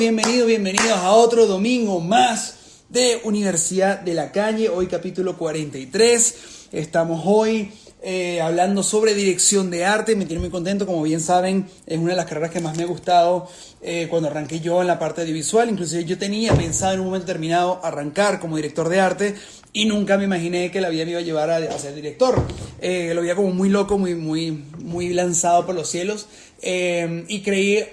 Bienvenidos, bienvenidos, a otro domingo más de Universidad de la Calle, hoy capítulo 43. Estamos hoy eh, hablando sobre dirección de arte, me tiene muy contento, como bien saben, es una de las carreras que más me ha gustado eh, cuando arranqué yo en la parte audiovisual, inclusive yo tenía pensado en un momento determinado arrancar como director de arte y nunca me imaginé que la vida me iba a llevar a, ser director. Eh, lo veía como muy loco, muy, muy, muy lanzado por los cielos y creí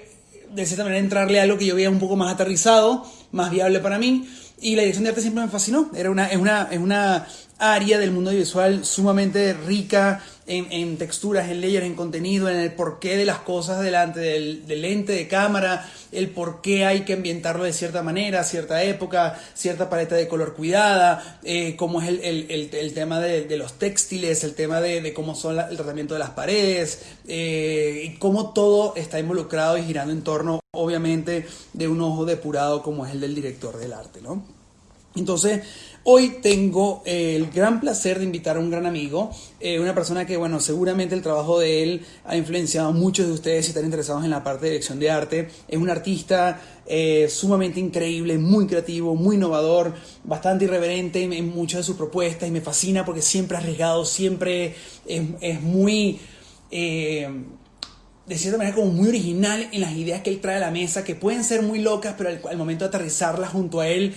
de cierta manera entrarle a algo que yo veía un poco más aterrizado, más viable para mí. Y la dirección de arte siempre me fascinó. Era una, es, una, es una área del mundo visual sumamente rica en, texturas, en layers, en contenido, en el porqué de las cosas delante del, lente de cámara, el por qué hay que ambientarlo de cierta manera, cierta época, cierta paleta de color cuidada, eh, cómo es el, tema de, los textiles, el tema de, cómo son el tratamiento de las paredes, eh, y cómo todo está involucrado y girando en torno, obviamente, de un ojo depurado como es el del director del arte, ¿no? Entonces, Hoy tengo eh, el gran placer de invitar a un gran amigo, eh, una persona que, bueno, seguramente el trabajo de él ha influenciado a muchos de ustedes si están interesados en la parte de dirección de arte. Es un artista eh, sumamente increíble, muy creativo, muy innovador, bastante irreverente en, muchas de sus propuestas y me fascina porque siempre arriesgado, siempre es, muy de cierta manera como muy original en las ideas que él trae a la mesa, que pueden ser muy locas, pero al, momento de aterrizarlas junto a él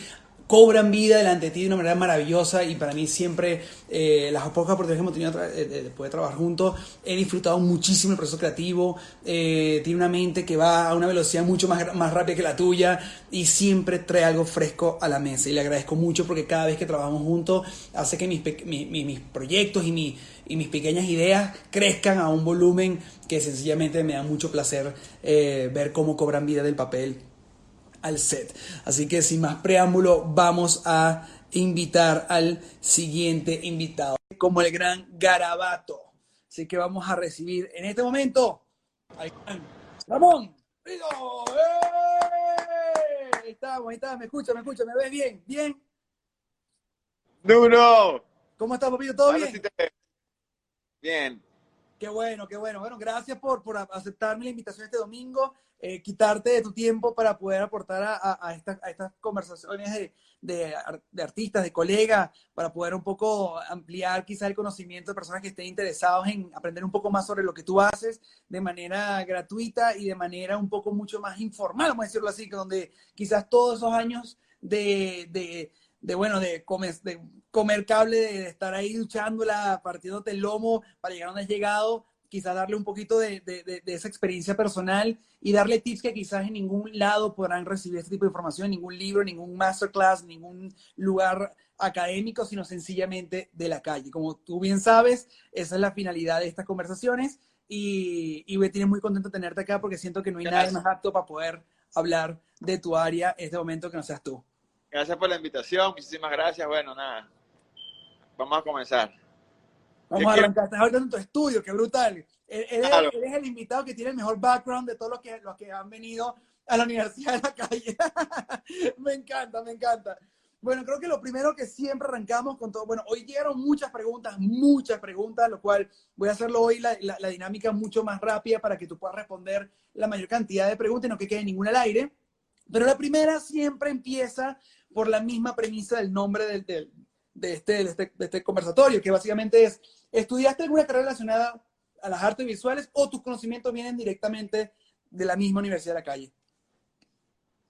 cobran vida delante de ti de una manera maravillosa y para mí siempre eh, las pocas oportunidades que hemos tenido de, poder trabajar juntos, he disfrutado muchísimo el proceso creativo, eh, tiene una mente que va a una velocidad mucho más, más rápida que la tuya y siempre trae algo fresco a la mesa y le agradezco mucho porque cada vez que trabajamos juntos hace que mis, mis, proyectos y, y mis pequeñas ideas crezcan a un volumen que sencillamente me da mucho placer eh, ver cómo cobran vida del papel al set. Así que sin más preámbulo, vamos a invitar al siguiente invitado, como el gran Garabato. Así que vamos a recibir en este momento a Ramón. ¡Eh! Ahí estamos, ahí está, me escucha, me escucha, me ves bien, bien. Duro. ¿Cómo estás, papito? ¿Todo bien? Bien. Qué bueno, qué bueno. Bueno, gracias por, por aceptarme la invitación este domingo. Eh, quitarte de tu tiempo para poder aportar a, a, estas, a estas, conversaciones de, de, de, artistas, de colegas, para poder un poco ampliar quizás el conocimiento de personas que estén interesados en aprender un poco más sobre lo que tú haces de manera gratuita y de manera un poco mucho más informal, vamos a decirlo así, que donde quizás todos esos años de, de, de bueno, de comer, de comer cable, de, estar ahí duchándola, partiéndote el lomo para llegar a donde has llegado, quizás darle un poquito de, de, esa experiencia personal y darle tips que quizás en ningún lado podrán recibir este tipo de información, ningún libro, ningún masterclass, ningún lugar académico, sino sencillamente de la calle. Como tú bien sabes, esa es la finalidad de estas conversaciones y, y me tiene muy contento de tenerte acá porque siento que no hay nadie más apto para poder hablar de tu área en este momento que no seas tú. Gracias por la invitación, muchísimas gracias. Bueno, nada, vamos a comenzar. Vamos a arrancar. Estás hablando en tu estudio, qué brutal. Eres, el invitado que tiene el mejor background de todos los que, los que han venido a la Universidad de la Calle. me encanta, me encanta. Bueno, creo que lo primero que siempre arrancamos con todo, bueno, hoy llegaron muchas preguntas, muchas preguntas, lo cual voy a hacerlo hoy la, la, dinámica mucho más rápida para que tú puedas responder la mayor cantidad de preguntas y no que quede ninguna al aire. Pero la primera siempre empieza por la misma premisa del nombre del, del, de, este, de, este, de este conversatorio, que básicamente es, ¿Estudiaste alguna carrera relacionada a las artes visuales o tus conocimientos vienen directamente de la misma Universidad de la Calle?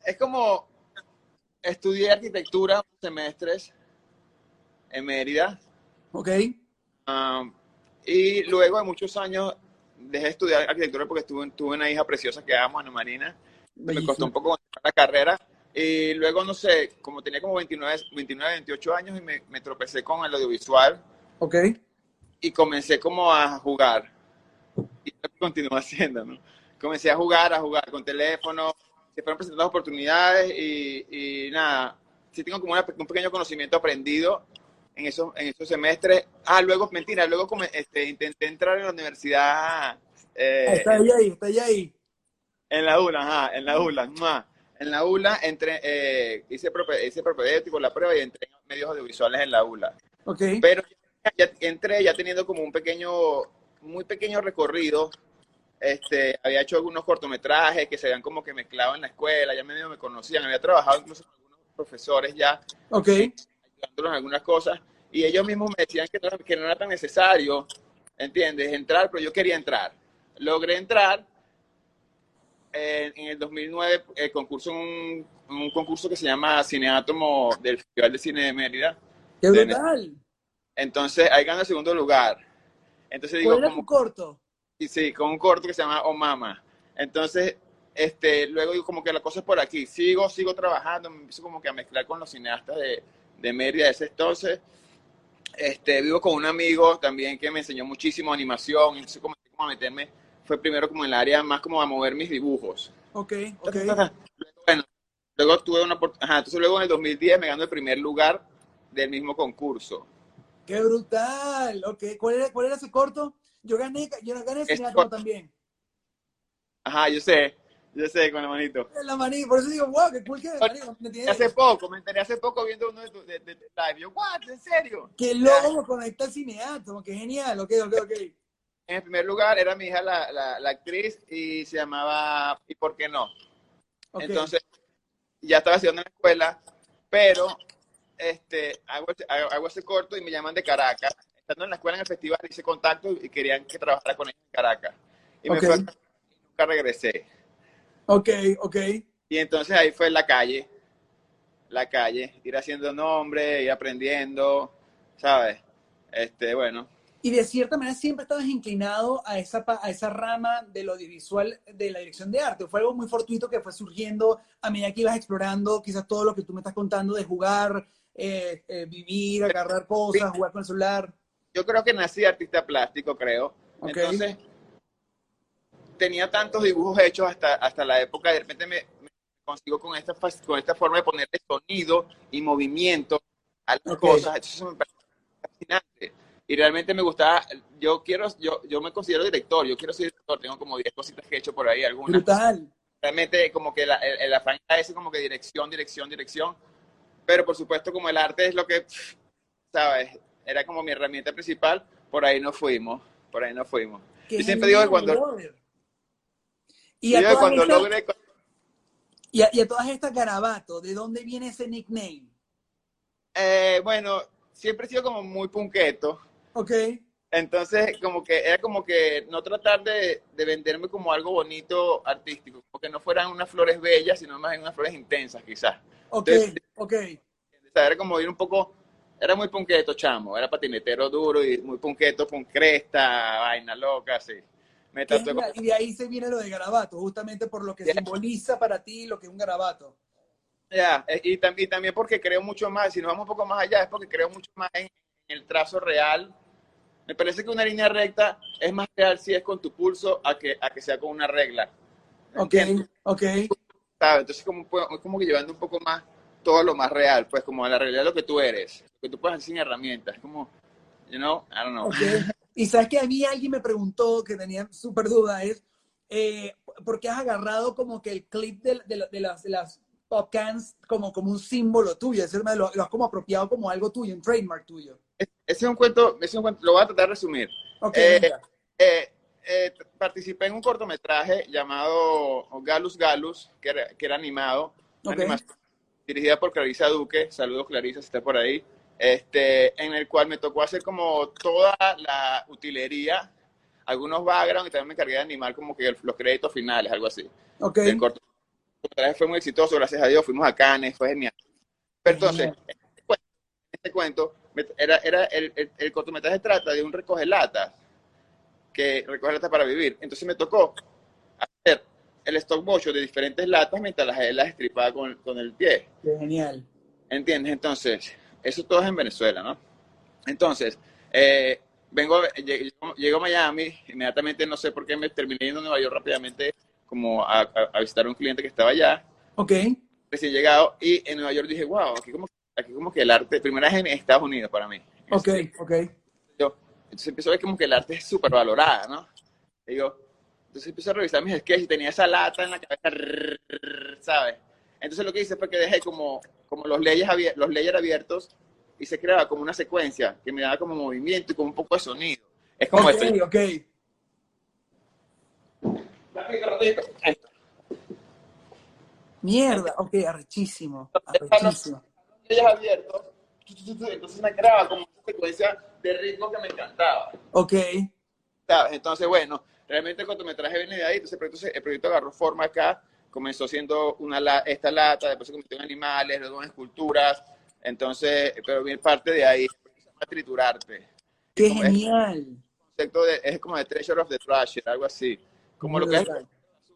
Es como estudié arquitectura semestres en Mérida. Ok. Um, y luego de muchos años dejé de estudiar arquitectura porque tuve, tuve una hija preciosa que amo, Ana Marina. Me costó un poco la carrera. Y luego, no sé, como tenía como 29, 29 28 años y me, me tropecé con el audiovisual. Ok y comencé como a jugar. Y lo continúo haciendo, ¿no? Comencé a jugar, a jugar con teléfono, se fueron presentando oportunidades y, y nada, sí tengo como un pequeño conocimiento aprendido en esos, en esos semestres. Ah, luego, mentira, luego este, intenté entrar en la universidad. Eh, está ahí, ahí, está ahí. En la ULA, ajá, en la ULA. En la ULA entré, eh, hice, hice propedéutico, la prueba y entré en medios audiovisuales en la ULA. Okay. Pero ya entré ya teniendo como un pequeño, muy pequeño recorrido este, había hecho algunos cortometrajes que se habían como que mezclado en la escuela, ya medio me conocían, había trabajado incluso con algunos profesores ya, Ok. ayudándolos en algunas cosas, y ellos mismos me decían que no, que no era tan necesario, ¿entiendes? Entrar, pero yo quería entrar. Logré entrar en, en el 2009, el concurso, un, un concurso que se llama Cineátomo del Festival de Cine de Mérida. ¡Qué brutal! Entonces, ahí ganó el segundo lugar. Entonces digo, ¿Cuál era como, tu corto? y sí, con un corto que se llama Oh Mama. Entonces, este, luego digo como que la cosa es por aquí. Sigo, sigo trabajando, me empiezo como que a mezclar con los cineastas de, de Mérida de ese entonces. Este, vivo con un amigo también que me enseñó muchísimo animación, entonces comencé como a meterme, fue primero como en el área más como a mover mis dibujos. Ok, ok. Luego, bueno, luego tuve una opor- ajá, entonces luego en el 2010 me ganó el primer lugar del mismo concurso. ¡Qué brutal! Ok, ¿cuál era, cuál era ese corto? Yo gané, yo gané corto. también. Ajá, yo sé, yo sé con la manito. En la manita, por eso digo, wow, qué cool que. Hace poco, me enteré hace poco viendo uno de tus de, de- de live. Yo, what, ¿en serio? Que luego me conecta al cineátomo, que genial, ok, ok, ok. En primer lugar era mi hija la, la, la actriz y se llamaba ¿Y por qué no? Entonces, ya estaba estudiando en la escuela, pero este, hago, ese- hago, ese corto y me llaman de Caracas. Estando en la escuela en el festival hice contacto y querían que trabajara con ellos en Caracas. Y me fue a y nunca regresé. Ok, ok. Y entonces ahí fue la calle, la calle, ir haciendo nombre, ir aprendiendo, ¿sabes? Este, bueno, Y de cierta manera siempre estabas inclinado a esa, a esa rama del audiovisual de la dirección de arte. Fue algo muy fortuito que fue surgiendo a medida que ibas explorando quizás todo lo que tú me estás contando de jugar, eh, eh, vivir, agarrar cosas, jugar con el celular. yo creo que nací artista plástico, creo. Entonces, tenía tantos dibujos hechos hasta, hasta la época, de repente me, me consigo con esta, con esta forma de ponerle sonido y movimiento a las cosas. Eso me parece fascinante. Y realmente me gustaba, yo quiero, yo, yo me considero director, yo quiero ser director, tengo como 10 cositas que he hecho por ahí, algunas. Brutal. Realmente como que la, el, el afán ese como que dirección, dirección, dirección. Pero por supuesto como el arte es lo que, ¿sabes? Era como mi herramienta principal, por ahí no fuimos, por ahí no fuimos. Qué Yo siempre digo que cuando. Y a, cuando estas, logre, y, a, y a todas estas garabatos, ¿de dónde viene ese nickname? eh, bueno, siempre he sido como muy punqueto, Ok, entonces como que era como que no tratar de, de venderme como algo bonito artístico, como que no fueran unas flores bellas, sino más bien unas flores intensas quizás. ok, Entonces, ok. Era como ir un poco, era muy punqueto, chamo, era patinetero duro y muy punqueto, con cresta, vaina loca, así. Me como-. Y de ahí se viene lo de garabato, justamente por lo que Ya. simboliza para ti lo que es un garabato. Ya, eh, y, y también porque creo mucho más, si nos vamos un poco más allá, es porque creo mucho más en, en el trazo real. Me parece que una línea recta es más real si es con tu pulso a que, a que sea con una regla. Ok, ¿Entiendes? ok. Entonces como, puedo- como que llevando un poco más todo lo más real, pues como a la realidad de lo que tú eres, lo que tú puedes hacer sin herramientas, como, you know, I don't know. ok. Y sabes que a mí alguien me preguntó, que tenía súper duda, es, eh, ¿por qué has agarrado como que el clip de, de, de las, de las pop cans como, como un símbolo tuyo? Es decir, lo, lo has como apropiado como algo tuyo, un trademark tuyo. Ese es un cuento, ese es un cuento, lo voy a tratar de resumir. Ok, Eh. Eh, eh, participé en un cortometraje llamado Galus Galus, que era, que era animado, dirigida por Clarisa Duque, saludos Clarisa si está por ahí, este, en el cual me tocó hacer como toda la utilería, algunos background y también me encargué de animar como que los créditos finales, algo así. ok. El cortometraje fue muy exitoso, gracias a Dios, fuimos a Cannes, fue genial. Pero entonces, Genial. Este cuento, era, era el, el- el cortometraje trata de un recoge latas, que recoge latas para vivir. Entonces me tocó hacer el stock motion de diferentes latas mientras las, las estripaba con, con el pie. Qué genial. ¿Entiendes? Entonces, eso todo es en Venezuela, ¿no? Entonces, eh, vengo, llego, llego a Miami, inmediatamente no sé por qué me terminé yendo a Nueva York rápidamente como a, a- a visitar a un cliente que estaba allá, Ok, recién llegado, y en Nueva York dije, wow, aquí como, aquí como que el arte, primera vez en Estados Unidos para mí. ok, ok. Yo, entonces empiezo a ver como que el arte es súper valorada, ¿no? Y entonces empiezo a revisar mis sketches y tenía esa lata en la cabeza, ¿sabes? Entonces lo que hice fue que dejé como, como los, abier- los layers abiertos y se creaba como una secuencia que me daba como movimiento y como un poco de sonido. Es como Ok, esto. ok. Mierda, ok, arrechísimo. Arrechísimo. Ellas abierto, entonces me creaba como una secuencia de ritmo que me encantaba. Ok. ¿Sabes? Entonces, bueno, realmente el cortometraje viene de ahí, entonces el proyecto, el proyecto agarró forma acá, comenzó siendo una esta lata, después se convirtió en animales, luego en esculturas, entonces, pero bien parte de ahí, se llama triturarte. Qué Como es- genial. El concepto de, es como de treasure of the trasher, algo así. Como lo que es basura,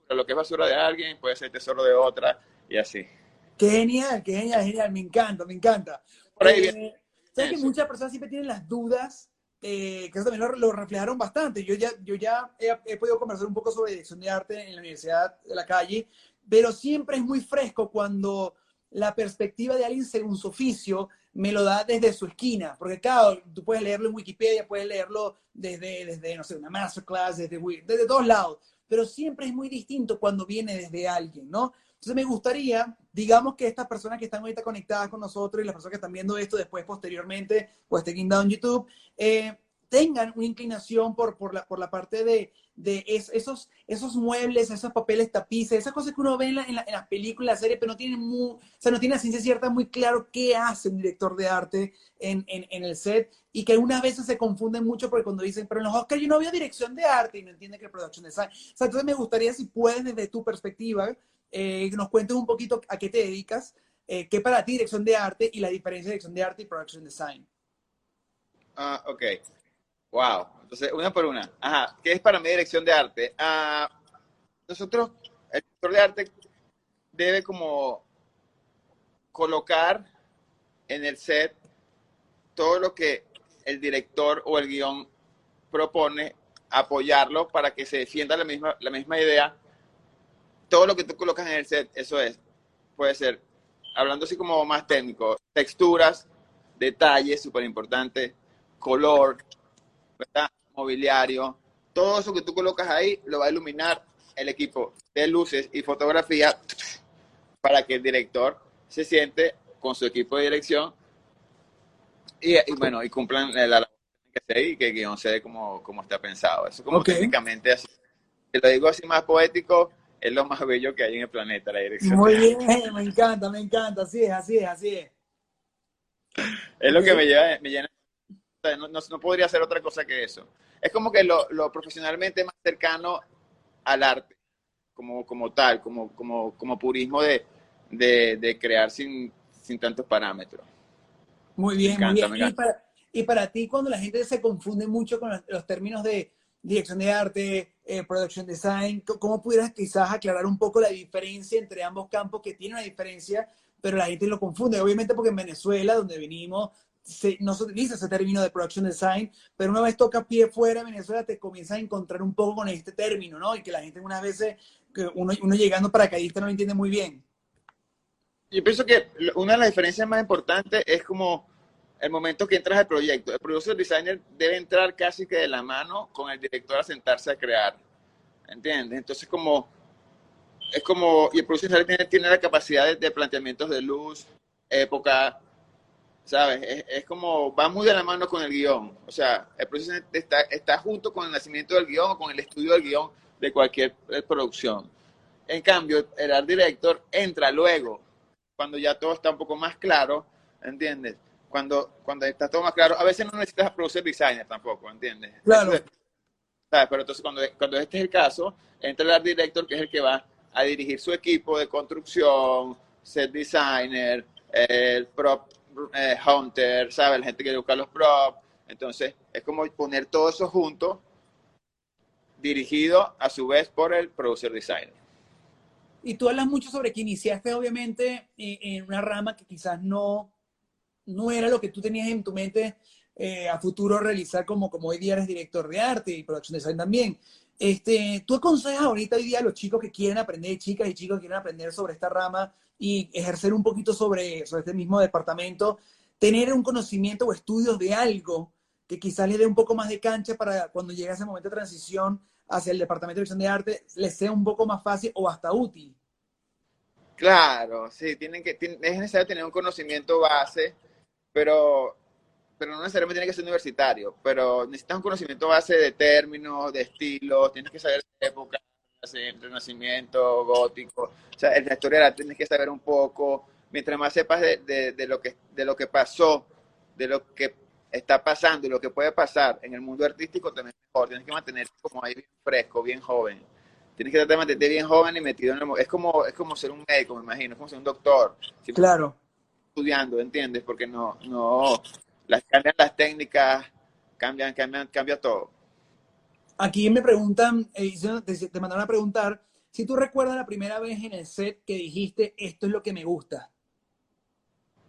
lo que es basura de alguien puede ser tesoro de otra y así. Qué genial, qué genial, genial. Me encanta, me encanta. Por ahí Eh, Sabes que muchas personas siempre tienen las dudas, eh, que eso también lo, lo reflejaron bastante. Yo ya, yo ya he, he podido conversar un poco sobre dirección de arte en la Universidad de la Calle, pero siempre es muy fresco cuando la perspectiva de alguien según su oficio me lo da desde su esquina, porque claro, tú puedes leerlo en Wikipedia, puedes leerlo desde, desde no sé, una masterclass, desde, desde todos lados, pero siempre es muy distinto cuando viene desde alguien, ¿no? Entonces me gustaría, digamos que estas personas que están ahorita conectadas con nosotros y las personas que están viendo esto después posteriormente o estén guindados en YouTube, eh, tengan una inclinación por, la, la parte de, de es- esos, muebles, esos papeles tapices, esas cosas que uno ve en, la- en, la- en las películas, las series, pero no tienen muy, o sea, no tiene a ciencia cierta muy claro qué hace un director de arte en, el set y que algunas veces se confunden mucho porque cuando dicen, pero en los Oscars yo no veo dirección de arte y no entienden que es production design. O sea, entonces me gustaría si puedes desde tu perspectiva eh, nos cuentes un poquito a qué te dedicas, eh, qué para ti dirección de arte y la diferencia de dirección de arte y production design. Ah, ok. Wow. Entonces, una por una. Ajá. ¿Qué es para mí dirección de arte? Ah, nosotros, el director de arte debe como colocar en el set todo lo que el director o el guion propone, apoyarlo para que se defienda la misma, la misma idea. Todo lo que tú colocas en el set, eso es, puede ser, hablando así como más técnico, texturas, detalles, súper importante, color, ¿verdad? mobiliario, todo eso que tú colocas ahí lo va a iluminar el equipo de luces y fotografía para que el director se siente con su equipo de dirección y, y bueno, y cumplan la labor que se y que el guion se dé como, como está pensado. Eso como Ok. técnicamente así. Si lo digo así más poético, es lo más bello que hay en el planeta, la dirección. Muy bien, me encanta, me encanta, así es, así es, así es. Es lo que me, lleva, me llena. no, no- no podría ser otra cosa que eso. Es como que lo, lo profesionalmente más cercano al arte, como, como tal, como, como, como purismo de, de, de crear sin, sin tantos parámetros. Muy bien, encanta, muy bien. Y para, y para ti, cuando la gente se confunde mucho con los, los términos de dirección de arte, eh, production design, ¿cómo pudieras quizás aclarar un poco la diferencia entre ambos campos que tienen una diferencia, pero la gente lo confunde? Obviamente porque en Venezuela, donde venimos, se- no se utiliza ese término de production design, pero una vez toca pie fuera de Venezuela, te comienzas a encontrar un poco con este término, ¿no? Y que la gente unas veces, que uno, uno llegando paracaidista no lo entiende muy bien. Yo pienso que una de las diferencias más importantes es como el momento que entras al proyecto. El producer designer debe entrar casi que de la mano con el director a sentarse a crear. ¿Entiendes? Entonces, como es como, y el producer designer tiene, tiene la capacidad de, planteamientos de luz, época, ¿sabes? Es, es como, va muy de la mano con el guion. O sea, el producer está, está junto con el nacimiento del guion o con el estudio del guion de cualquier eh, producción. En cambio, el art director entra luego, cuando ya todo está un poco más claro, ¿entiendes? Cuando, cuando está todo más claro, a veces no necesitas producer designer tampoco, ¿entiendes? Claro. Es- ¿sabes? Pero entonces cuando, cuando este es el caso, entra el art director, que es el que va a dirigir su equipo de construcción, set designer, el prop eh, hunter, ¿sabes? La gente que busca los props. Entonces, es como poner todo eso junto, dirigido a su vez por el producer designer. Y tú hablas mucho sobre que iniciaste, obviamente, en, en una rama que quizás no, no era lo que tú tenías en tu mente eh, a futuro realizar como, como hoy día eres director de arte y production design también. Este, ¿Tú aconsejas ahorita hoy día a los chicos que quieren aprender, chicas y chicos que quieren aprender sobre esta rama y ejercer un poquito sobre, sobre este mismo departamento, tener un conocimiento o estudios de algo que quizás les dé un poco más de cancha para cuando llegue ese momento de transición hacia el departamento de dirección de arte, les sea un poco más fácil o hasta útil? Claro, sí, tienen que, es necesario tener un conocimiento base, pero, pero no necesariamente tiene que ser universitario, pero necesitas un conocimiento base de términos, de estilos, tienes que saber de época, renacimiento, gótico. O sea, la historia tienes que saber un poco. Mientras más sepas de, de, lo que, de lo que pasó, de lo que está pasando y lo que puede pasar en el mundo artístico, también mejor. Tienes que mantenerte como ahí bien fresco, bien joven. Tienes que tratar de mantenerte bien joven y metido en el... Es como, es como ser un médico, me imagino, es como ser un doctor. claro. Estudiando, ¿entiendes? Porque no, no, las, cambian las técnicas, cambian, cambian, cambia todo. Aquí me preguntan, eh, te mandaron a preguntar, si tú recuerdas la primera vez en el set que dijiste, esto es lo que me gusta.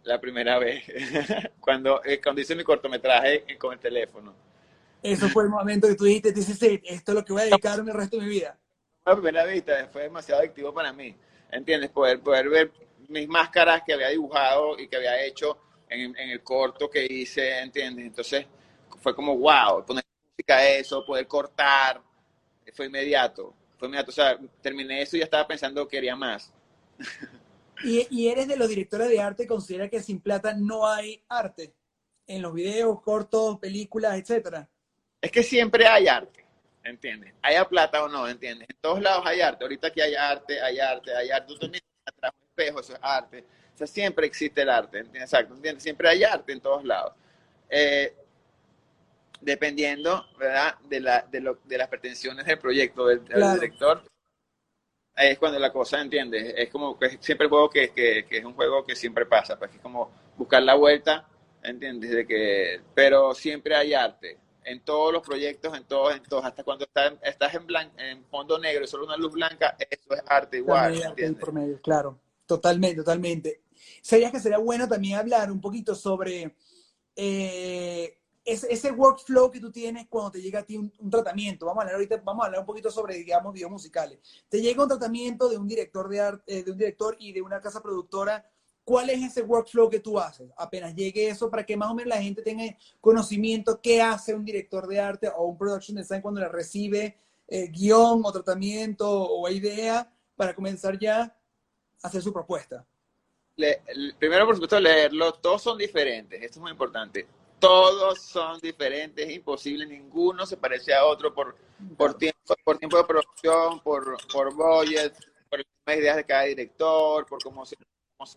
La primera vez, cuando, eh, cuando hice mi cortometraje con el teléfono. Eso fue el momento que tú dijiste, dices, esto es lo que voy a dedicarme el resto de mi vida. La primera vista fue demasiado adictivo para mí, ¿entiendes? Poder, poder ver mis máscaras que había dibujado y que había hecho en, en el corto que hice, ¿entiendes? Entonces fue como, wow, poner música a eso, poder cortar, fue inmediato, fue inmediato. O sea, terminé eso y ya estaba pensando que quería más. ¿Y, ¿Y, eres de los directores de arte, considera que sin plata no hay arte? En los videos, cortos, películas, etcétera. Es que siempre hay arte, ¿entiendes? Haya plata o no, ¿entiendes? En todos lados hay arte. Ahorita aquí hay arte, hay arte, hay arte. Tú también atrás espejo, eso es arte. O sea, siempre existe el arte, ¿entiendes? Exacto, ¿entiendes? Siempre hay arte en todos lados. Eh, dependiendo, ¿verdad? De, la, de, lo, de, las pretensiones del proyecto del, director, es cuando la cosa, ¿entiendes? Es como que siempre el juego que, que, que, es un juego que siempre pasa, pues es como buscar la vuelta, ¿entiendes? De que, pero siempre hay arte. En todos los proyectos, en todos, en todos, hasta cuando estás, estás en, blanco, en fondo negro y solo una luz blanca, eso es arte igual. Arte por medio, claro, totalmente, totalmente. Sería que sería bueno también hablar un poquito sobre eh, ese, workflow que tú tienes cuando te llega a ti un, tratamiento. Vamos a hablar ahorita, vamos a hablar un poquito sobre, digamos, videos musicales. Te llega un tratamiento de un director de arte, eh, de un director y de una casa productora. ¿Cuál es ese workflow que tú haces? Apenas llegue eso, para que más o menos la gente tenga conocimiento qué hace un director de arte o un production design cuando le recibe eh, guion o tratamiento o idea para comenzar ya hacer su propuesta. primero, por supuesto, leerlo. Todos son diferentes. Esto es muy importante todos son diferentes, es imposible, ninguno se parece a otro por, por, tiempo, por tiempo de producción, por, por budget, por las ideas de cada director, por cómo se,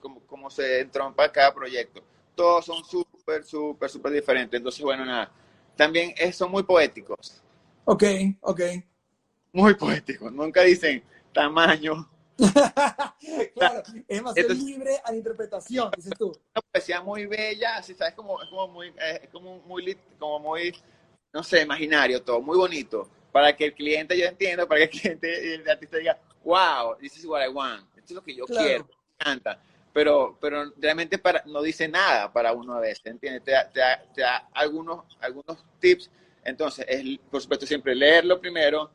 cómo, cómo se entrompa cada proyecto. Todos son súper, súper, súper diferentes. Entonces, bueno, nada. También son muy poéticos. Ok, ok. Muy poéticos. Nunca dicen tamaño, claro, es más libre a la interpretación, dices tú. Una poesía muy bella, así, ¿sabes? Como, es como muy, es como muy, como muy, no sé, imaginario todo, muy bonito. Para que el cliente, yo entiendo, para que el cliente, el artista diga, wow, this is what I want, esto es lo que yo quiero, me encanta. Pero, pero realmente para, no dice nada para uno a veces, ¿entiendes? Te da, te da, algunos, algunos tips. Entonces, es, por supuesto, siempre leerlo primero,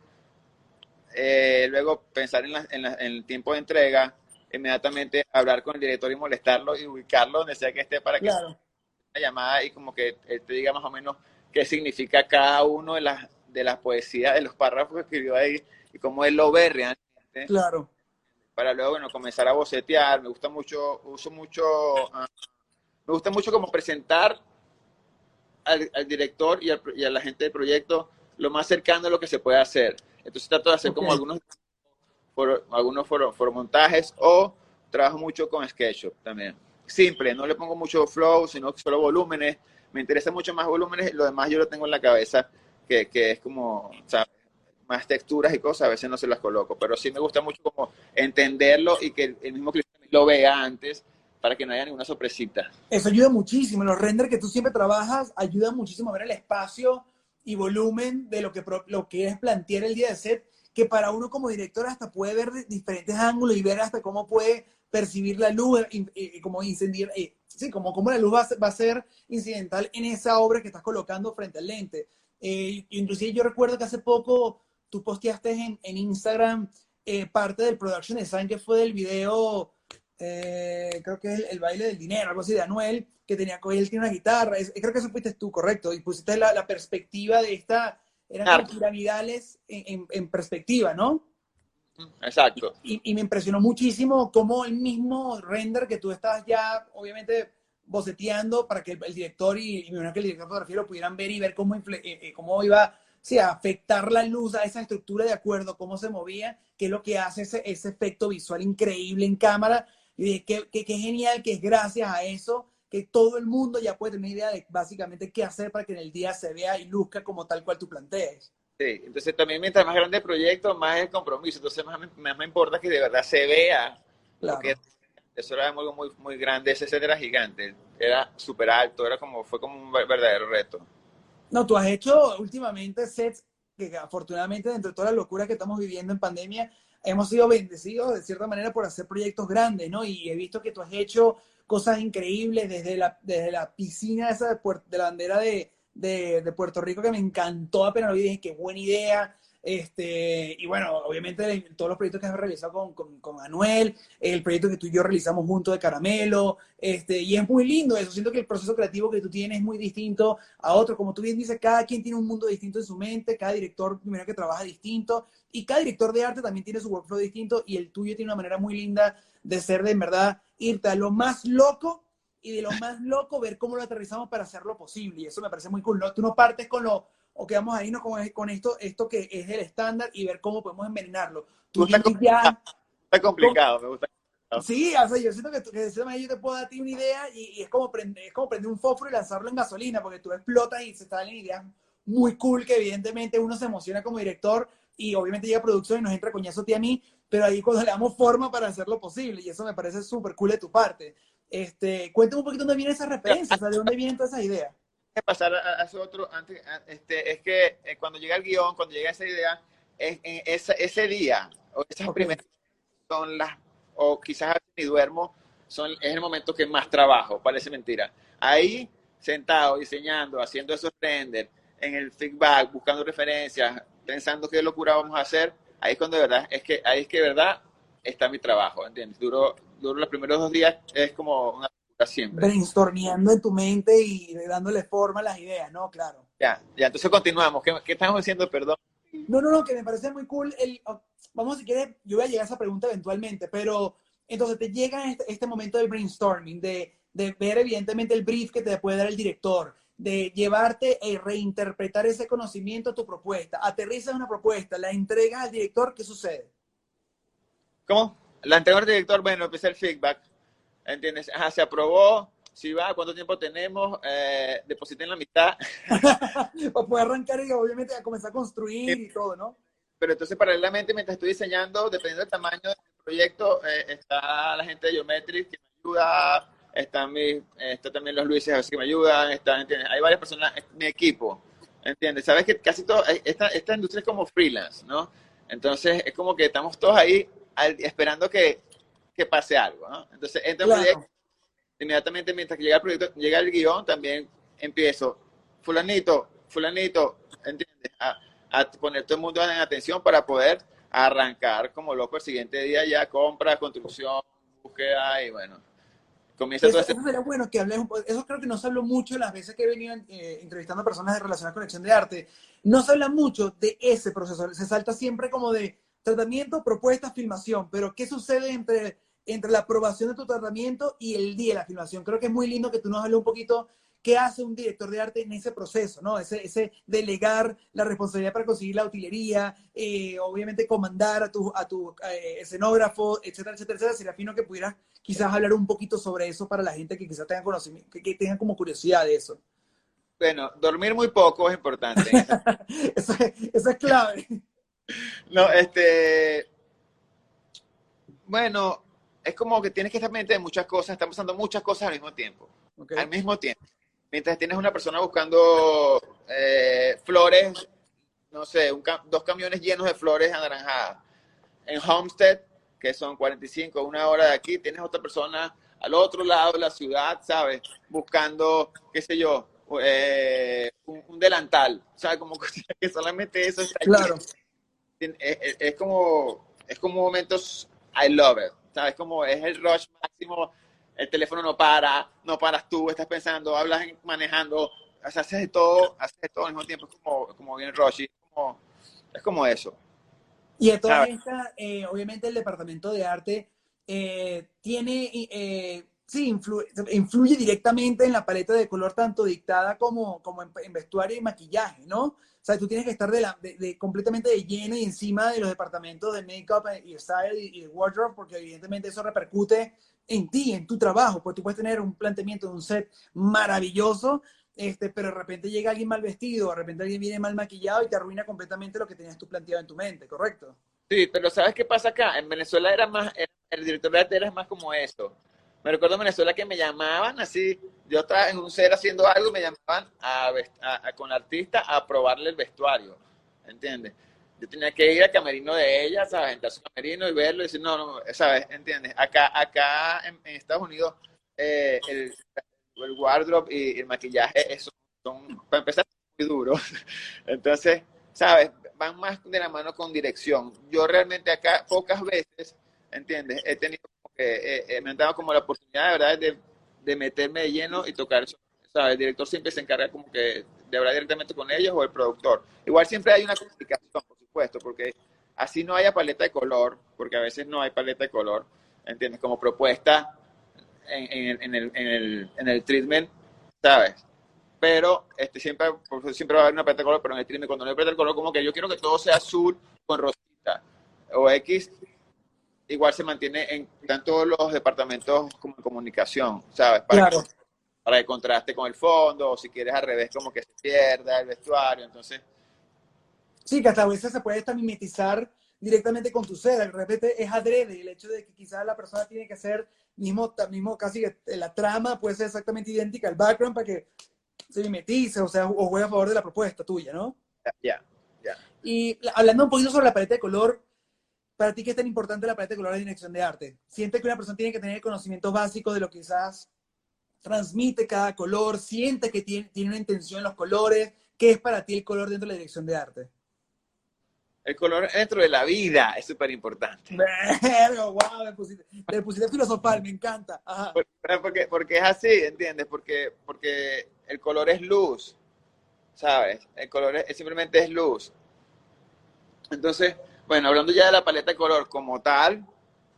eh, luego pensar en, en, el tiempo de entrega, inmediatamente hablar con el director y molestarlo y ubicarlo donde sea que esté para que claro. una llamada y como que él te diga más o menos qué significa cada uno de las, de las poesías, de los párrafos que escribió ahí y cómo él lo ve realmente. Claro. Para luego, bueno, comenzar a bocetear. Me gusta mucho, uso mucho, ah, me gusta mucho como presentar al, director y, y a la gente del proyecto lo más cercano a lo que se puede hacer. Entonces trato de hacer como algunos, for, algunos montajes o trabajo mucho con SketchUp también. Simple, no le pongo mucho flow, sino solo volúmenes. Me interesa mucho más volúmenes, lo demás yo lo tengo en la cabeza, que, que es como, ¿sabes? más texturas y cosas, a veces no se las coloco, pero sí me gusta mucho como entenderlo y que el mismo cliente lo vea antes para que no haya ninguna sorpresita. Eso ayuda muchísimo. Los renders que tú siempre trabajas ayudan muchísimo a ver el espacio y volumen de lo que, lo que es plantear el día de set, que para uno como director hasta puede ver diferentes ángulos y ver hasta cómo puede percibir la luz, y, como incendiar, eh, sí, como, como la luz va va a, ser incidental en esa obra que estás colocando frente al lente. Eh, inclusive yo recuerdo que hace poco tú posteaste en, en Instagram eh, parte del production design que fue del video, eh, creo que es el, baile del dinero, algo así de Anuel, que tenía, él tiene una guitarra, creo que eso fuiste tú, correcto, y pusiste la, la perspectiva de esta, eran piramidales en, en, perspectiva, ¿no? Exacto. Y, y, me impresionó muchísimo cómo el mismo render que tú estabas ya, obviamente, boceteando para que el, director y, y que el director de fotografía lo pudieran ver y ver cómo, eh, eh, cómo iba sí, a afectar la luz a esa estructura de acuerdo cómo se movía, que es lo que hace ese, ese efecto visual increíble en cámara. Y dije, qué, qué, qué genial que es gracias a eso que todo el mundo ya puede tener idea de básicamente qué hacer para que en el día se vea y luzca como tal cual tú plantees. Sí, entonces también mientras más grande el proyecto, más el compromiso. Entonces más me, más me importa que de verdad se vea. Claro. Porque eso era algo muy, muy grande, ese set era gigante, era súper alto, era como, fue como un verdadero reto. No, tú has hecho últimamente sets que afortunadamente dentro de toda la locura que estamos viviendo en pandemia, hemos sido bendecidos de cierta manera por hacer proyectos grandes, ¿no? Y he visto que tú has hecho cosas increíbles desde la, desde la piscina esa de, de la bandera de, de, de, Puerto Rico que me encantó apenas lo vi, dije, qué buena idea. Este, y bueno, obviamente todos los proyectos que has realizado con, con, con, Anuel, el proyecto que tú y yo realizamos juntos de Caramelo, este, y es muy lindo eso. Siento que el proceso creativo que tú tienes es muy distinto a otro. Como tú bien dices, cada quien tiene un mundo distinto en su mente, cada director, primero que trabaja distinto, y cada director de arte también tiene su workflow distinto, y el tuyo tiene una manera muy linda de ser de en verdad irte a lo más loco y de lo más loco ver cómo lo aterrizamos para hacerlo posible. Y eso me parece muy cool. ¿no? Tú no partes con lo, o que vamos a irnos con, con esto, esto que es el estándar y ver cómo podemos envenenarlo. Tú está, complicado, ya, está complicado, me gusta. Sí, o sea, yo siento que, que de cierta manera yo te puedo dar una idea y, y, es, como prender, es como prender un fósforo y lanzarlo en gasolina, porque tú explotas y se salen ideas muy cool que evidentemente uno se emociona como director y obviamente llega a producción y nos entra coñazo a ti a mí, pero ahí cuando le damos forma para hacerlo posible y eso me parece súper cool de tu parte. Este, cuéntame un poquito dónde viene esa referencia, o sea, de dónde vienen todas esas ideas pasar a, a ese otro antes este, es que eh, cuando llega el guion cuando llega esa idea es, en ese, ese día o esas primeras son las o quizás ni duermo son es el momento que más trabajo parece mentira. Ahí sentado diseñando haciendo esos renders en el feedback buscando referencias pensando qué locura vamos a hacer ahí es cuando de verdad es que ahí es que de verdad está mi trabajo entiendes duro duro los primeros dos días es como una siempre. Brainstormeando en tu mente y dándole forma a las ideas, ¿no? Claro. Ya, ya, entonces continuamos. ¿Qué, qué estamos diciendo? Perdón. No, no, no, que me parece muy cool. El, vamos, si quieres, yo voy a llegar a esa pregunta eventualmente, pero entonces te llega este, este momento del brainstorming, de, de ver evidentemente el brief que te puede dar el director, de llevarte y reinterpretar ese conocimiento a tu propuesta. Aterrizas una propuesta, la entregas al director, ¿qué sucede? ¿Cómo? La entrega al director, bueno, empieza el feedback ¿Entiendes? Ajá, se aprobó, si va, cuánto tiempo tenemos, eh, depositen la mitad. Para poder arrancar y obviamente a comenzar a construir y todo, ¿no? Pero entonces, paralelamente, mientras estoy diseñando, dependiendo del tamaño del proyecto, eh, está la gente de Geometric que me ayuda, están mi, está también los Luises que me ayudan, están, ¿entiendes? Hay varias personas, mi equipo, ¿entiendes? Sabes que casi todo, esta, esta industria es como freelance, ¿no? Entonces, es como que estamos todos ahí al, esperando que que pase algo, ¿no? Entonces, entra claro. proyecto, inmediatamente mientras que llega el proyecto, llega el guion, también empiezo, fulanito, fulanito, ¿entiendes? A, a poner todo el mundo en atención para poder arrancar como loco el siguiente día ya compra, construcción, búsqueda y bueno. Comienza eso, todo eso sería bueno que hables un poco, eso creo que no se habló mucho las veces que he venido eh, entrevistando a personas de relacionadas con acción de arte, no se habla mucho de ese proceso, se salta siempre como de tratamiento, propuesta, filmación, pero ¿qué sucede entre entre la aprobación de tu tratamiento y el día de la filmación. Creo que es muy lindo que tú nos hables un poquito qué hace un director de arte en ese proceso, ¿no? Ese, ese delegar la responsabilidad para conseguir la utilería, eh, obviamente comandar a tu, a tu eh, escenógrafo, etcétera, etcétera, etcétera. Sería fino que pudieras quizás hablar un poquito sobre eso para la gente que quizás tenga conocimiento, que, que tenga como curiosidad de eso. Bueno, dormir muy poco es importante. eso, es, eso es clave. No, este... Bueno, es como que tienes que estar pendiente de muchas cosas, están pasando muchas cosas al mismo tiempo. Okay. Al mismo tiempo. Mientras tienes una persona buscando eh, flores, no sé, un, dos camiones llenos de flores anaranjadas. En Homestead, que son 45, una hora de aquí, tienes otra persona al otro lado de la ciudad, ¿sabes? Buscando, qué sé yo, eh, un, un, delantal, ¿sabes? Como que solamente eso está Claro. Es, es, es, como, es como momentos, I love it. ¿Sabes? Como es el rush máximo, el teléfono no para, no paras tú, estás pensando, hablas manejando, o sea, haces de todo, haces de todo al mismo tiempo, es como, como bien rush, es como, es como eso. Y de toda esta, eh, obviamente el departamento de arte eh, tiene, eh, sí, influye, influye, directamente en la paleta de color, tanto dictada como, como en, vestuario y maquillaje, ¿no? O sea, tú tienes que estar de, la, de, completamente de lleno y encima de los departamentos de make-up y style y, wardrobe, porque evidentemente eso repercute en ti, en tu trabajo, pues tú puedes tener un planteamiento de un set maravilloso, este, pero de repente llega alguien mal vestido, de repente alguien viene mal maquillado y te arruina completamente lo que tenías tú planteado en tu mente, ¿correcto? Sí, pero ¿sabes qué pasa acá? En Venezuela era más, el director de arte era más como eso me recuerdo en Venezuela que me llamaban así, yo estaba en un ser haciendo algo, me llamaban a, con la artista a probarle el vestuario, ¿entiendes? Yo tenía que ir al camerino de ella, ¿sabes? Entrar a su camerino y verlo y decir, no, no, ¿sabes? ¿Entiendes? Acá, acá en, Estados Unidos, eh, el, el, wardrobe y el maquillaje eso son, para empezar, muy duros. Entonces, ¿sabes? Van más de la mano con dirección. Yo realmente acá pocas veces, ¿entiendes? He tenido eh, eh, me han dado como la oportunidad, de verdad, de, de meterme de lleno y tocar eso. El director siempre se encarga como que de hablar directamente con ellos o el productor. Igual siempre hay una comunicación, por supuesto, porque así no haya paleta de color, porque a veces no hay paleta de color, ¿entiendes? Como propuesta en, en, el, en, el, en el treatment, ¿sabes? Pero este, siempre, siempre va a haber una paleta de color, pero en el treatment, cuando no hay paleta de color, como que yo quiero que todo sea azul con rosita, o X, igual se mantiene en, todos los departamentos como comunicación, ¿sabes? Para, que, para que contraste con el fondo, o si quieres al revés, como que se pierda el vestuario, entonces... Sí, que hasta a veces se puede esta mimetizar directamente con tu ser, de repente es adrede, el hecho de que quizás la persona tiene que ser mismo, mismo casi la trama puede ser exactamente idéntica al background para que se mimetice, o sea, o juegue a favor de la propuesta tuya, ¿no? Ya, ya. Y hablando un poquito sobre la paleta de color, para ti, ¿qué es tan importante la paleta de color de dirección de arte? ¿Siente que una persona tiene que tener conocimiento básico de lo que quizás transmite cada color? ¿Siente que tiene, tiene una intención en los colores? ¿Qué es para ti el color dentro de la dirección de arte? El color dentro de la vida es súper importante. wow, me pusiste, me pusiste filosofal, me encanta. Porque, porque es así, ¿entiendes? Porque, porque el color es luz, ¿sabes? El color es, simplemente es luz. Entonces, bueno, hablando ya de la paleta de color como tal,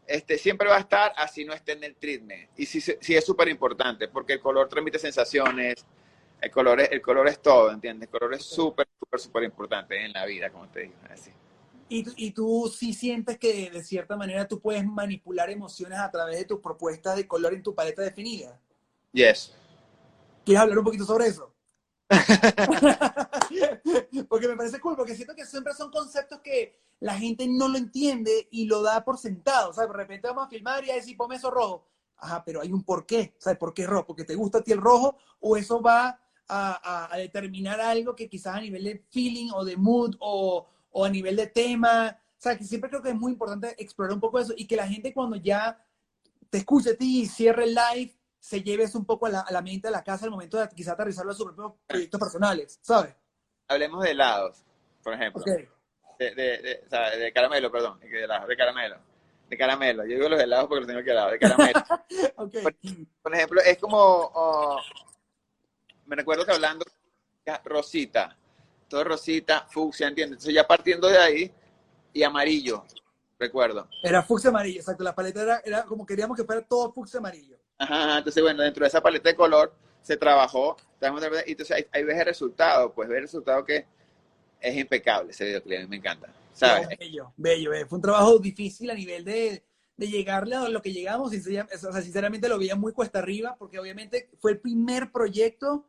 este, siempre va a estar así no esté en el treatment. Y sí, sí es súper importante, porque el color transmite sensaciones, el color, es, el color es todo, ¿entiendes? El color es súper, súper, súper importante en la vida, como te digo. Así. ¿Y, ¿Y tú sí sientes que de cierta manera tú puedes manipular emociones a través de tus propuestas de color en tu paleta definida? Yes. ¿Quieres hablar un poquito sobre eso? porque me parece cool, porque siento que siempre son conceptos que la gente no lo entiende y lo da por sentado. O sea, de repente vamos a filmar y a decir, ponme eso rojo. Ajá, pero hay un porqué. ¿Sabes por qué rojo? ¿Porque te gusta a ti el rojo? ¿O eso va a, determinar algo que quizás a nivel de feeling o de mood o, o a nivel de tema? O sea, que siempre creo que es muy importante explorar un poco eso y que la gente cuando ya te escuche a ti y cierre el live, se lleve eso un poco a la, a la mente de la casa al momento de quizás aterrizarlo a sus propios proyectos personales, ¿sabes? Hablemos de helados, por ejemplo. De, de, o sea, de, caramelo, perdón, de, de, caramelo. De caramelo. Yo digo los helados porque los tengo que helado, de caramelo. okay. por, ejemplo, es como, oh, me recuerdo que hablando, rosita, todo rosita, fucsia, ¿entiendes? Entonces ya partiendo de ahí, y amarillo, recuerdo. Era fucsia amarillo, exacto. La paleta era, era como queríamos que fuera todo fucsia amarillo. Ajá, entonces bueno, dentro de esa paleta de color se trabajó, y entonces ahí, ves el resultado, pues ves el resultado que es impecable ese videoclip, me encanta. ¿sabes? bello, bello, eh. fue un trabajo difícil a nivel de, de llegarle a lo que llegamos, sinceramente lo veía muy cuesta arriba, porque obviamente fue el primer proyecto,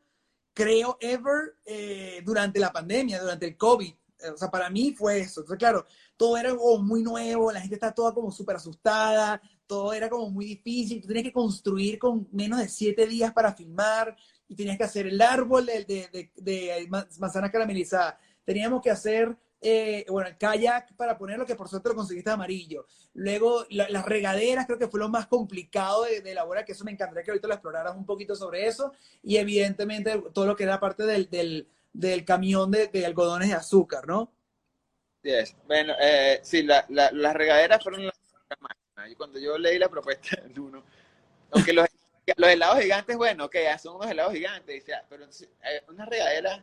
creo, ever, eh, durante la pandemia, durante el COVID. O sea, para mí fue eso. Entonces, claro, todo era muy nuevo, la gente está toda como súper asustada, todo era como muy difícil, tú tenías que construir con menos de siete días para filmar y tenías que hacer el árbol de, de, de, manzana caramelizada, teníamos que hacer, eh, bueno, el kayak para ponerlo, que por suerte lo conseguiste amarillo. Luego, las regaderas creo que fue lo más complicado de, elaborar, que eso me encantaría que ahorita lo exploraras un poquito sobre eso. Y evidentemente todo lo que era parte del, del, del camión de, algodones de azúcar, ¿no? Yes. Bueno, eh, sí, la, las regaderas fueron las y cuando yo leí la propuesta de uno, aunque los, los helados gigantes, bueno, que son unos helados gigantes, pero eh, unas regaderas,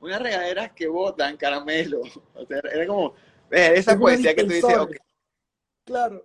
unas regaderas que botan caramelo. O sea, era como, esa poesía que tú dices, Claro.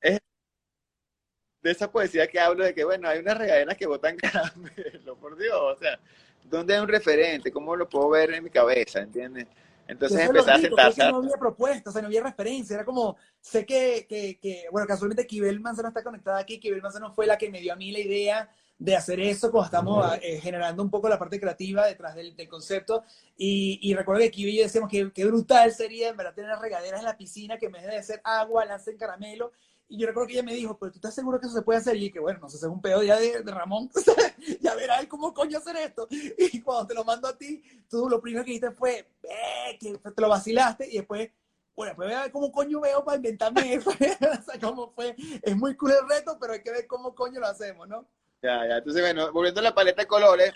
de esa poesía que hablo de que, bueno, hay unas regaderas que botan caramelo, por Dios, o sea, ¿dónde hay un referente? ¿Cómo lo puedo ver en mi cabeza, entiendes? Entonces empecé a sentarse. No había propuesta, o sea, no había referencia, era como, sé que, que, que bueno, casualmente Kibel Manzano está conectada aquí, Kibel Manzano fue la que me dio a mí la idea de hacer eso cuando estamos eh, generando un poco la parte creativa detrás del, del concepto. Y, y, recuerdo que Kiwi y yo decíamos que, que brutal sería en verdad tener regaderas en la piscina que en vez de ser agua lancen caramelo. Y yo recuerdo que ella me dijo, pero tú estás seguro que eso se puede hacer. Y que bueno, no sé, es un pedo ya de, de Ramón. ya verás cómo coño hacer esto. Y cuando te lo mando a ti, tú lo primero que dijiste fue, eh, que te lo vacilaste. Y después, bueno, pues voy a ver cómo coño veo para inventarme eso. o sea, cómo fue. Es muy cool el reto, pero hay que ver cómo coño lo hacemos, ¿no? Ya, ya. Entonces, bueno, volviendo a la paleta de colores,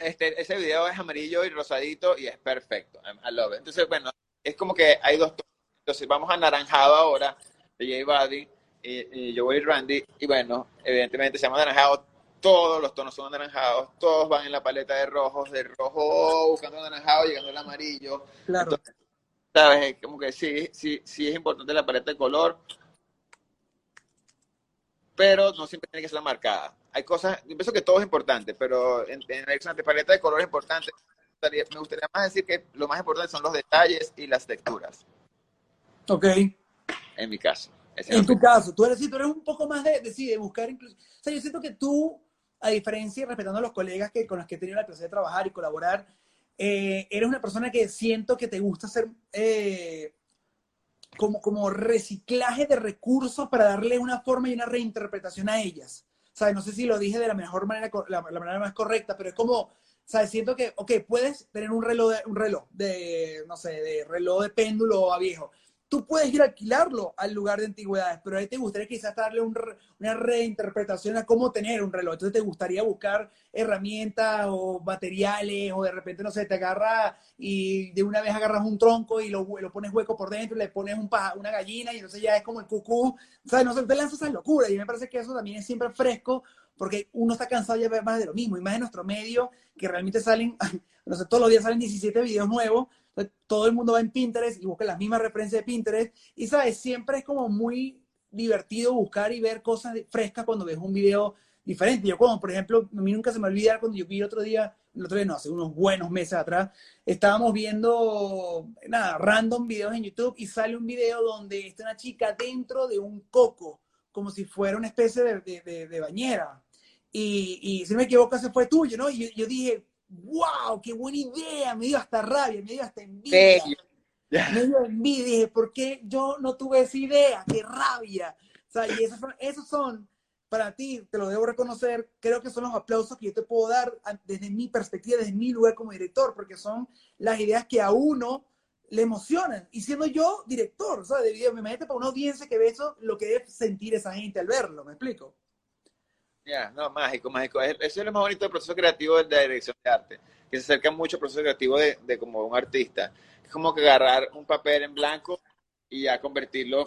este, ese video es amarillo y rosadito y es perfecto. I love it. Entonces, bueno, es como que hay dos. Entonces, vamos a anaranjado ahora, de J Buddy, y, y voy Randy, y bueno, evidentemente se llama anaranjado. Todos los tonos son anaranjados, todos van en la paleta de rojos, de rojo buscando el anaranjado, llegando al amarillo. Claro. Entonces, ¿sabes? Como que sí, sí, sí es importante la paleta de color, pero no siempre tiene que ser marcada. Hay cosas, yo pienso que todo es importante, pero en, en la paleta de color es importante. Me gustaría, me gustaría más decir que lo más importante son los detalles y las texturas. Ok. En mi caso. En tu caso, tú eres, sí, tú eres un poco más de, de, sí, de buscar incluso. O sea, yo siento que tú, a diferencia y respetando a los colegas que, con los que he tenido la placer de trabajar y colaborar, eh, eres una persona que siento que te gusta hacer eh, como, como reciclaje de recursos para darle una forma y una reinterpretación a ellas. ¿Sabes? No sé si lo dije de la mejor manera, la, la manera más correcta, pero es como, ¿sabes? Siento que, ok, puedes tener un reloj, de, un reloj de, no sé, de reloj de péndulo a viejo. Tú puedes ir a alquilarlo al lugar de antigüedades, pero ahí te gustaría quizás darle un, una reinterpretación a cómo tener un reloj. Entonces te gustaría buscar herramientas o materiales o de repente, no sé, te agarra y de una vez agarras un tronco y lo, lo pones hueco por dentro y le pones un una gallina y entonces ya es como el cucú. ¿Sabes? No sé, te lanzas esas locuras y me parece que eso también es siempre fresco porque uno está cansado de ver más de lo mismo y más en nuestro medio que realmente salen, no sé, todos los días salen 17 videos nuevos todo el mundo va en Pinterest y busca las mismas referencias de Pinterest. Y sabes, siempre es como muy divertido buscar y ver cosas frescas cuando ves un video diferente. Yo como, por ejemplo, a mí nunca se me olvida cuando yo vi otro día, el otro día no, hace unos buenos meses atrás, estábamos viendo, nada, random videos en YouTube y sale un video donde está una chica dentro de un coco, como si fuera una especie de, de, bañera. Y, si me equivoco, ese fue tuyo, ¿no? Y yo dije, wow, qué buena idea, me dio hasta rabia, me dio hasta envidia. Sí. Me dio envidia, dije, ¿por qué yo no tuve esa idea? ¡Qué rabia! O sea, y esos son, esos son, para ti, te lo debo reconocer, creo que son los aplausos que yo te puedo dar desde mi perspectiva, desde mi lugar como director, porque son las ideas que a uno le emocionan. Y siendo yo director, ¿sabes? De video, me imagínate para una audiencia que ve eso, lo que debe sentir esa gente al verlo, ¿me explico? Yeah, no, mágico, mágico. Eso es lo más bonito del proceso creativo de la dirección de arte, que se acerca mucho al proceso creativo de, como un artista. Es como que agarrar un papel en blanco y ya convertirlo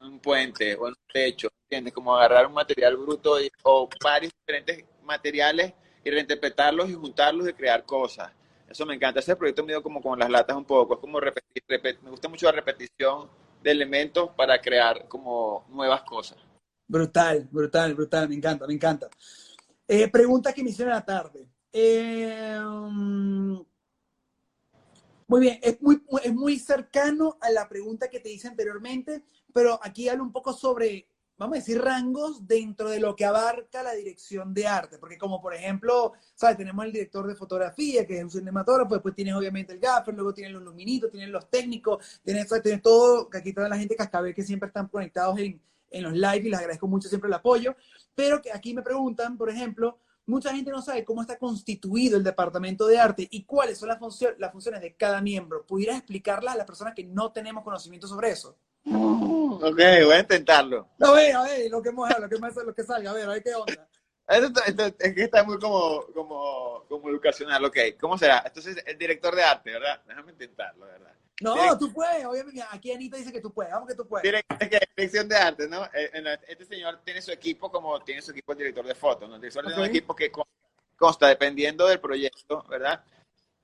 en un puente o en un techo, ¿entiendes? Como agarrar un material bruto o varios diferentes materiales y reinterpretarlos y juntarlos y crear cosas. Eso me encanta. Ese proyecto mío como con las latas un poco, es como repetir, repetir, me gusta mucho la repetición de elementos para crear como nuevas cosas. Brutal, brutal, brutal, me encanta, me encanta. Eh, pregunta que me hicieron a la tarde. Eh, muy bien, es muy, es muy cercano a la pregunta que te hice anteriormente, pero aquí hablo un poco sobre, vamos a decir, rangos dentro de lo que abarca la dirección de arte, porque como por ejemplo, ¿sabes? Tenemos el director de fotografía, que es un cinematógrafo, después tienes obviamente el gaffer, luego tienes los luminitos, tienes los técnicos, tienes, tienes todo, que aquí toda la gente cascabel que siempre están conectados en, en los live y les agradezco mucho siempre el apoyo, pero que aquí me preguntan, por ejemplo, mucha gente no sabe cómo está constituido el departamento de arte y cuáles son las, funcio las funciones de cada miembro. ¿Pudieras explicarlas a las personas que no tenemos conocimiento sobre eso? Mm, ok, voy a intentarlo. A ver, a ver, lo que, hemos, lo que, lo que salga, a ver, a ver qué onda. Esto, esto, es que está muy como, como, como educacional, ok. ¿Cómo será? Entonces, el director de arte, ¿verdad? Déjame intentarlo, ¿verdad? No, tú puedes, obviamente. Aquí Anita dice que tú puedes, vamos que tú puedes. Dirección de arte, ¿no? Eh, este señor tiene su equipo como tiene su equipo el director de fotos, ¿no? El director okay. de un equipo que consta, dependiendo del proyecto, ¿verdad?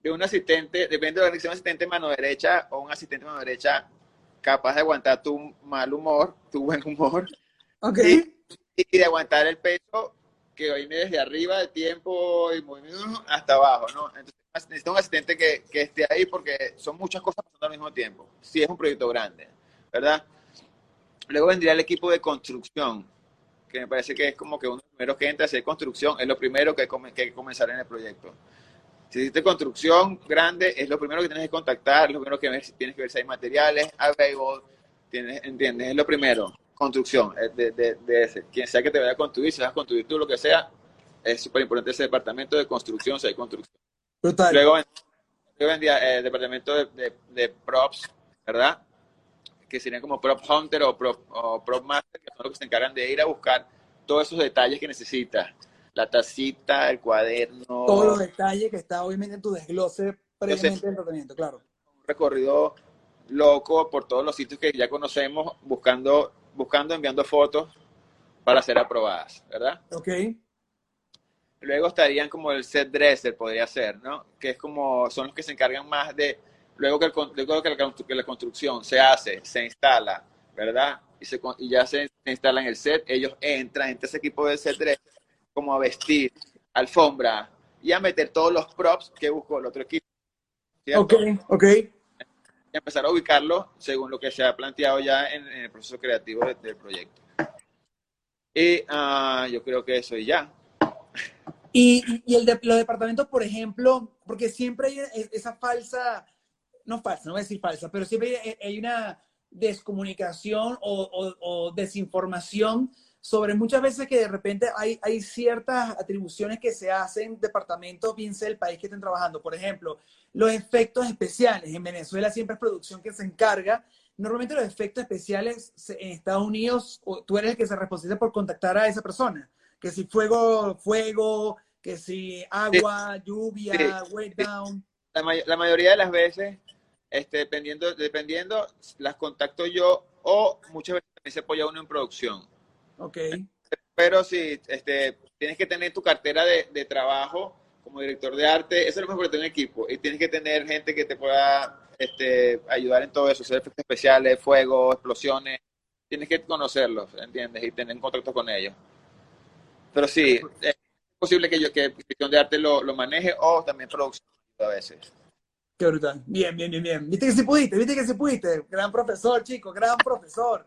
De un asistente, depende de la dirección, asistente mano derecha o un asistente mano derecha capaz de aguantar tu mal humor, tu buen humor. Ok. Y, y de aguantar el peso que viene desde arriba de tiempo y movimiento hasta abajo, ¿no? Entonces necesito un asistente que, que, esté ahí porque son muchas cosas al mismo tiempo. Si es un proyecto grande, ¿verdad? Luego vendría el equipo de construcción, que me parece que es como que uno de los primeros que entra a hacer construcción, es lo primero que, hay que comenzar en el proyecto. Si hiciste construcción grande, es lo primero que tienes que contactar, lo primero que tienes que ver si hay materiales, available, tienes, ¿entiendes? Es lo primero, construcción, de, de, de, ese. Quien sea que te vaya a construir, si vas a construir tú, lo que sea, es súper importante ese departamento de construcción, si hay construcción. Total. Luego, luego vendría el departamento de, de, props, ¿verdad? Que serían como prop hunter o prop, o prop master, que son los que se encargan de ir a buscar todos esos detalles que necesitas la tacita, el cuaderno. Todos los detalles que está obviamente en tu desglose previamente del tratamiento, claro. Un recorrido loco por todos los sitios que ya conocemos, buscando, buscando, enviando fotos para ser aprobadas, ¿verdad? Ok. Luego estarían como el set dresser, podría ser, ¿no? Que es como, son los que se encargan más de, luego que, el, luego que, la, que la construcción se hace, se instala, ¿verdad? Y, se, y ya se, se instala en el set, ellos entran, en ese equipo de set dresser como a vestir, alfombra y a meter todos los props que buscó el otro equipo. Ok, ok. Y empezar a ubicarlo según lo que se ha planteado ya en, el proceso creativo del proyecto. Y uh, yo creo que eso y ya. Y, el de los departamentos, por ejemplo, porque siempre hay esa falsa, no falsa, no voy a decir falsa, pero siempre hay, una descomunicación o, desinformación sobre muchas veces que de repente hay, hay ciertas atribuciones que se hacen departamentos, bien sea el país que estén trabajando. Por ejemplo, los efectos especiales. En Venezuela siempre es producción que se encarga. Normalmente los efectos especiales en Estados Unidos, tú eres el que se responsable por contactar a esa persona. Que si fuego, fuego, que si agua, lluvia, wet down. La, mayoría de las veces, este, dependiendo, dependiendo, las contacto yo o muchas veces también se apoya uno en producción Ok. Pero sí, este, tienes que tener tu cartera de, de trabajo como director de arte, eso es lo mejor que tener equipo. Y tienes que tener gente que te pueda este, ayudar en todo eso, hacer efectos especiales, fuego, explosiones. Tienes que conocerlos, ¿entiendes? Y tener contacto con ellos. Pero sí, es posible que yo que dirección de arte lo, lo maneje o también producción a veces. Qué brutal. Bien, bien, bien, bien. Viste que se pudiste, viste que se pudiste. Gran profesor, chico, gran profesor.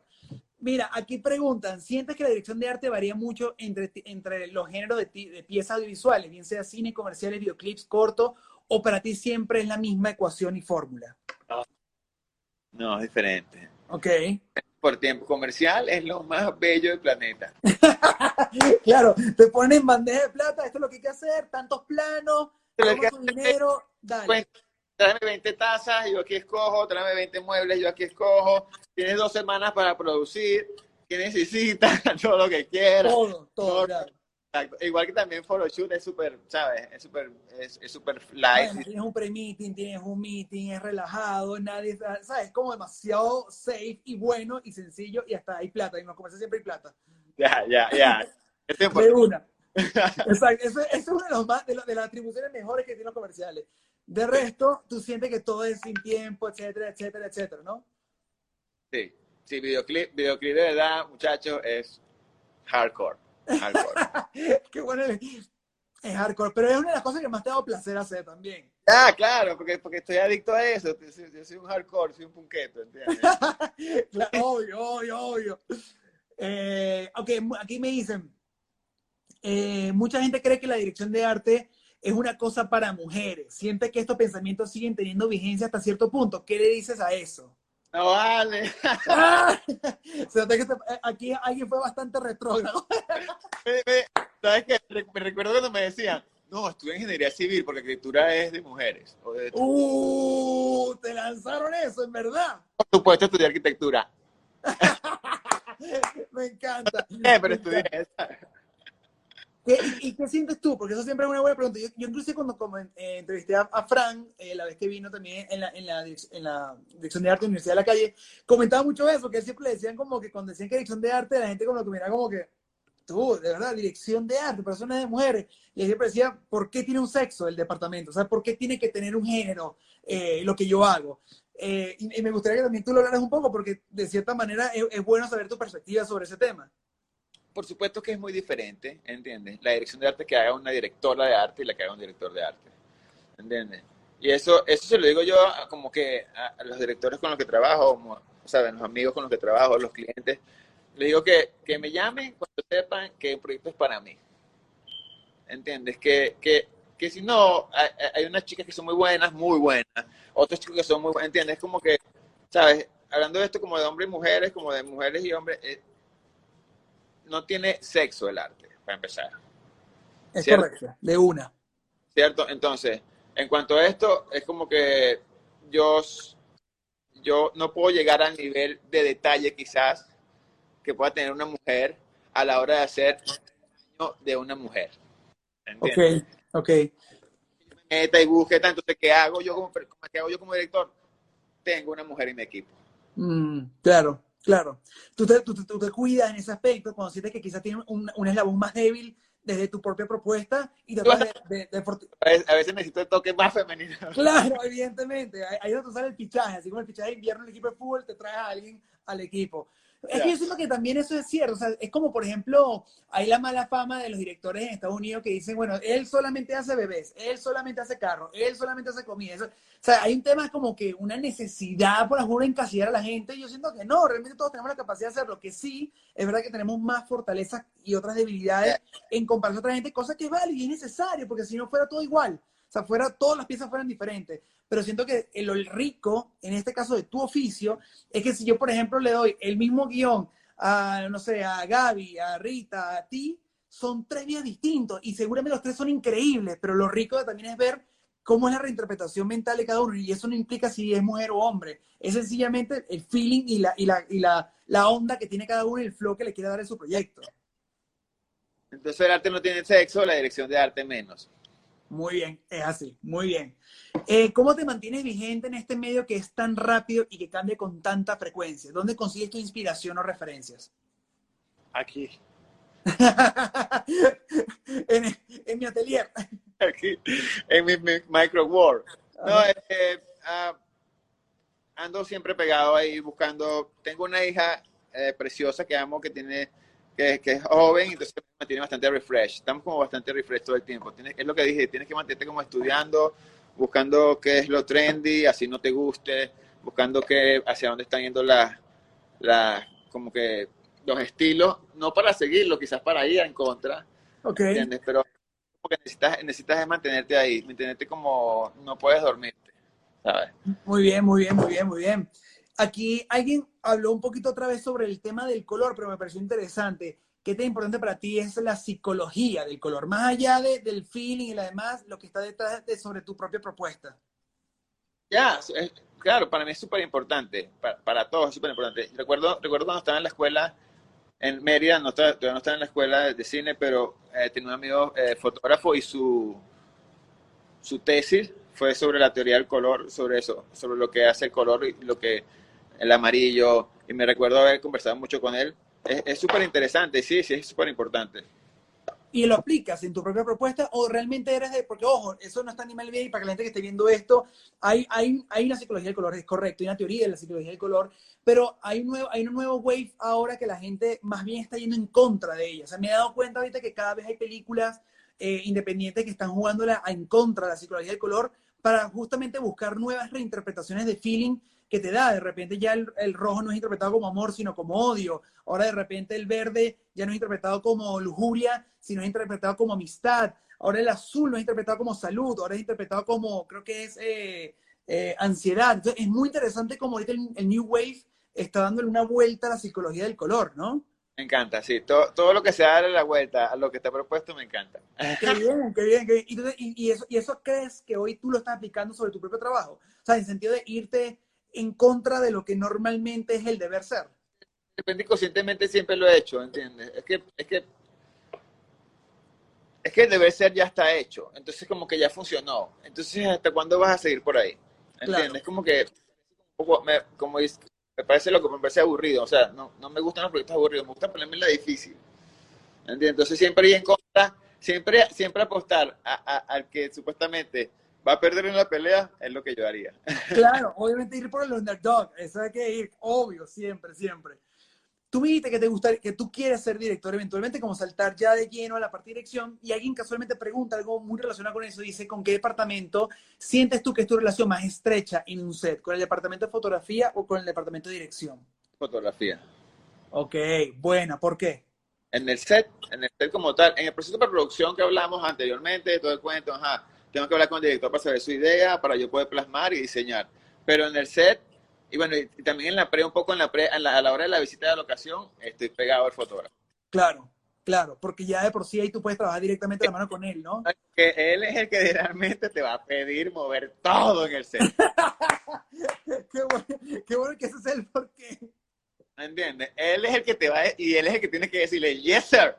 Mira, aquí preguntan, ¿sientes que la dirección de arte varía mucho entre, entre los géneros de, de piezas audiovisuales, bien sea cine, comerciales, videoclips, corto, o para ti siempre es la misma ecuación y fórmula? No, es diferente. Ok. Por tiempo comercial es lo más bello del planeta. claro, te ponen bandeja de plata, esto es lo que hay que hacer, tantos planos, tu dinero, dale. Pues, tráeme 20 tazas, yo aquí escojo, tráeme 20 muebles, yo aquí escojo, tienes dos semanas para producir, ¿qué necesitas? todo lo que quieras. Todo, todo, Igual que también Photoshoot es súper, ¿sabes? Es súper es, es super light. tienes un pre-meeting, tienes un meeting, es relajado, nadie, ¿sabes? Es como demasiado safe y bueno y sencillo y hasta hay plata, y nos comercios siempre hay plata. Ya, ya, ya. de una. Exacto, eso, es uno de, los más, de, de las atribuciones mejores que tienen los comerciales. De resto, tú sientes que todo es sin tiempo, etcétera, etcétera, etcétera, ¿no? Sí, sí, videoclip, videoclip de verdad, muchachos, es hardcore. Hardcore. Qué bueno es hardcore, pero es una de las cosas que más te da placer hacer también. Ah, claro, porque, porque estoy adicto a eso. Yo soy un hardcore, soy un punqueto, ¿entiendes? obvio, obvio, obvio. Eh, ok, aquí me dicen, eh, mucha gente cree que la dirección de arte es una cosa para mujeres. Siente que estos pensamientos siguen teniendo vigencia hasta cierto punto. ¿Qué le dices a eso? No vale. Eh, aquí alguien fue bastante retrógrado. ¿Sabes qué? Me recuerdo cuando me decían, no, estudié ingeniería civil porque escritura es de mujeres. ¡Uh! Te lanzaron eso, en verdad. Por supuesto, estudié arquitectura. me encanta. Eh, pero estudié esa. Y, qué sientes tú? Porque eso siempre es una buena pregunta. Yo, yo cuando, eh, entrevisté a, a Fran, eh, la vez que vino también en la, en, la, en la Dirección de Arte de la Universidad de la Calle, comentaba mucho eso, que siempre le decían como que cuando decían que Dirección de Arte, la gente como que miraba como que, tú, de verdad, Dirección de Arte, personas de mujeres. Y él siempre decía, ¿por qué tiene un sexo el departamento? O sea, ¿por qué tiene que tener un género eh, lo que yo hago? Y, y, me gustaría que también tú lo hablaras un poco, porque de cierta manera es, es bueno saber tu perspectiva sobre ese tema. Por supuesto que es muy diferente, ¿entiendes? La dirección de arte que haga una directora de arte y la que haga un director de arte, ¿entiendes? Y eso, eso se lo digo yo como que a, los directores con los que trabajo, ¿saben? Los amigos con los que trabajo, los clientes. Les digo que, que me llamen cuando sepan que el proyecto es para mí. ¿Entiendes? Que, que, que si no, hay, unas chicas que son muy buenas, muy buenas. Otros chicos que son muy buenos, ¿entiendes? Es como que, ¿sabes? Hablando de esto como de hombres y mujeres, como de mujeres y hombres, eh, no tiene sexo el arte, para empezar. Es correcto, de una. ¿Cierto? Entonces, en cuanto a esto, es como que yo, yo no puedo llegar al nivel de detalle quizás que pueda tener una mujer a la hora de hacer de una mujer. ¿entiendes? Ok, ok. Meta y búsqueda, entonces, ¿qué hago yo como, ¿qué hago yo como director? Tengo una mujer en mi equipo. Mm, claro, claro. Tú te, tú, tú te, cuidas en ese aspecto cuando sientes que quizás tiene un, un eslabón más débil desde tu propia propuesta y de, de, de, A veces necesito el toque más femenino. Claro, evidentemente. Ahí es donde sale el fichaje. Así como el fichaje de invierno en el equipo de fútbol, te traes a alguien al equipo. Es que yo siento que también eso es cierto. O sea, es como, por ejemplo, hay la mala fama de los directores en Estados Unidos que dicen, bueno, él solamente hace bebés, él solamente hace carros, él solamente hace comida. Eso, o sea, hay un tema como que una necesidad por juro encasillar a la gente. Yo siento que no, realmente todos tenemos la capacidad de hacerlo. Que sí, es verdad que tenemos más fortalezas y otras debilidades en comparación a otra gente, cosa que válida y es necesario, porque si no fuera todo igual. O sea, fuera, todas las piezas fueran diferentes. Pero siento que lo rico, en este caso de tu oficio, es que si yo, por ejemplo, le doy el mismo guion a, no sé, a Gaby, a Rita, a ti, son tres días distintos y seguramente los tres son increíbles, pero lo rico también es ver cómo es la reinterpretación mental de cada uno y eso no implica si es mujer o hombre, es sencillamente el feeling y la, y la, y la, la onda que tiene cada uno y el flow que le quiere dar en su proyecto. Entonces el arte no tiene sexo, la dirección de arte menos. Muy bien, es así, muy bien. Eh, ¿Cómo te mantienes vigente en este medio que es tan rápido y que cambia con tanta frecuencia? ¿Dónde consigues tu inspiración o referencias? Aquí. en, mi atelier. Aquí, en mi, micro world. No, eh, ando siempre pegado ahí buscando. Tengo una hija eh, preciosa que amo, que tiene que, es joven, entonces me mantiene bastante refresh. Estamos como bastante refresh todo el tiempo. Tienes, es lo que dije, tienes que mantenerte como estudiando, buscando qué es lo trendy, así no te guste, buscando qué, hacia dónde están yendo las, la, como que los estilos, no para seguirlo, quizás para ir en contra, okay. ¿entiendes? Pero porque necesitas, necesitas mantenerte ahí, mantenerte como no puedes dormirte, ¿sabes? Muy bien, muy bien, muy bien, muy bien. Aquí alguien habló un poquito otra vez sobre el tema del color, pero me pareció interesante. ¿Qué tan importante para ti es la psicología del color? Más allá de, del feeling y lo demás, lo que está detrás de sobre tu propia propuesta. Ya, claro, para mí es súper importante, para, todos es súper importante. Recuerdo, recuerdo cuando estaba en la escuela en Mérida, no estaba, todavía no estaba en la escuela de cine, pero eh, tenía un amigo eh, fotógrafo y su, su tesis fue sobre la teoría del color, sobre eso, sobre lo que hace el color y lo que el amarillo, y me recuerdo haber conversado mucho con él. Es súper interesante, sí, sí, es súper importante. ¿Y lo aplicas en tu propia propuesta o realmente eres de.? Porque, ojo, eso no está ni mal bien y para que la gente que esté viendo esto, hay, hay, hay una psicología del color, es correcto, hay una teoría de la psicología del color, pero hay un, nuevo, hay un nuevo wave ahora que la gente más bien está yendo en contra de ella. O sea, me he dado cuenta ahorita que cada vez hay películas eh, independientes que están jugándola en contra de la psicología del color para justamente buscar nuevas reinterpretaciones de feeling que te da. De repente ya el, rojo no es interpretado como amor, sino como odio. Ahora de repente el verde ya no es interpretado como lujuria, sino es interpretado como amistad. Ahora el azul no es interpretado como salud, ahora es interpretado como, creo que es eh, eh, ansiedad. Entonces es muy interesante como ahorita el, New Wave está dándole una vuelta a la psicología del color, ¿no? Me encanta, sí. Todo, todo lo que se da la vuelta a lo que está propuesto me encanta. Qué bien, qué bien, qué bien. Y, y, eso, ¿Y eso crees que hoy tú lo estás aplicando sobre tu propio trabajo? O sea, en sentido de irte en contra de lo que normalmente es el deber ser. Depende conscientemente siempre lo he hecho, ¿entiendes? Es que, es que, es que el deber ser ya está hecho, entonces como que ya funcionó. Entonces, ¿hasta cuándo vas a seguir por ahí? ¿Entiendes? Es como que, me, como me parece lo que me parece aburrido, o sea, no, no me gustan los proyectos aburridos, me gusta ponerme la difícil. ¿Entiendes? Entonces siempre ir en contra, siempre, siempre apostar al que supuestamente va a perder en la pelea, es lo que yo haría. Claro, obviamente ir por el underdog, eso hay que ir, obvio, siempre, siempre. tú me dijiste que te gusta, que tú quieres ser director eventualmente, como saltar ya de lleno a la parte de dirección, y alguien casualmente pregunta algo muy relacionado con eso, dice, ¿con qué departamento sientes tú que es tu relación más estrecha en un set? ¿Con el departamento de fotografía o con el departamento de dirección? Fotografía. Ok, buena, ¿por qué? En el set, en el set como tal, en el proceso de producción que hablamos anteriormente, todo el cuento, ajá, tengo que hablar con el director para saber su idea, para yo poder plasmar y diseñar. Pero en el set, y bueno, y, también en la pre, un poco en la pre, a la hora de la visita de la locación, estoy pegado al fotógrafo. Claro, claro, porque ya de por sí ahí tú puedes trabajar directamente la mano con él, ¿no? Que él es el que realmente te va a pedir mover todo en el set. qué, bueno, qué bueno que ese es el porqué. ¿Entiendes? Él es el que te va a, y él es el que tiene que decirle, yes, sir.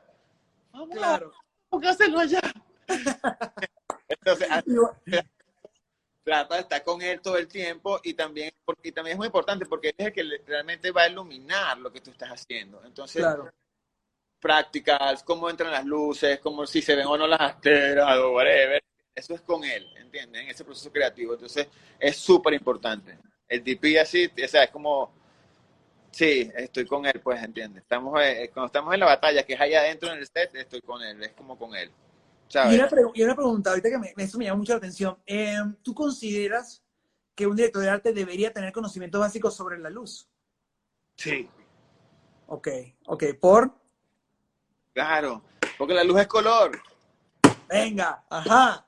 Vamos, claro. ¿Por hacerlo allá? Entonces, trata de estar con él todo el tiempo y también, porque, también es muy importante porque él es el que realmente va a iluminar lo que tú estás haciendo. Entonces, claro. practicals, cómo entran las luces, cómo si se ven o no las asteras o whatever. Eso es con él, ¿entiendes? En ese proceso creativo. Entonces, es súper importante. El DP así, o sea, es como, sí, estoy con él, pues, ¿entiendes? Estamos, eh, cuando estamos en la batalla, que es allá adentro en el set, estoy con él, es como con él. Y una, y una, pregunta, ahorita que me, eso me llama mucho la atención. Em, ¿Tú consideras que un director de arte debería tener conocimientos básicos sobre la luz? Sí. Ok, ok. ¿Por? Claro, porque la luz es color. Venga, ajá.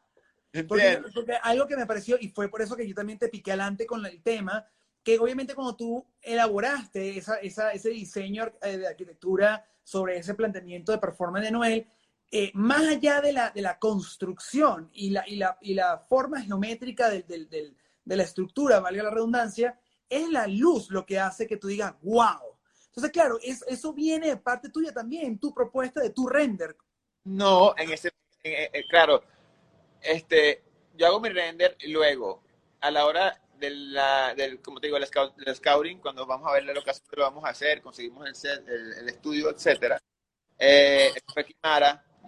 Porque, porque, algo que me pareció, y fue por eso que yo también te piqué adelante con el tema, que obviamente cuando tú elaboraste esa, esa, ese diseño eh, de arquitectura sobre ese planteamiento de performance de Noel, eh, más allá de la, de la construcción y la, y la, y la forma geométrica del, del, del, de la estructura, valga la redundancia, es la luz lo que hace que tú digas, wow. Entonces, claro, es, eso viene de parte tuya también, tu propuesta de tu render. No, en ese, en, en, claro, este, yo hago mi render luego, a la hora de la, del, como te digo, el, scout, el scouting, cuando vamos a ver la locación que lo vamos a hacer, conseguimos el, set, el, el estudio, etcétera, eh,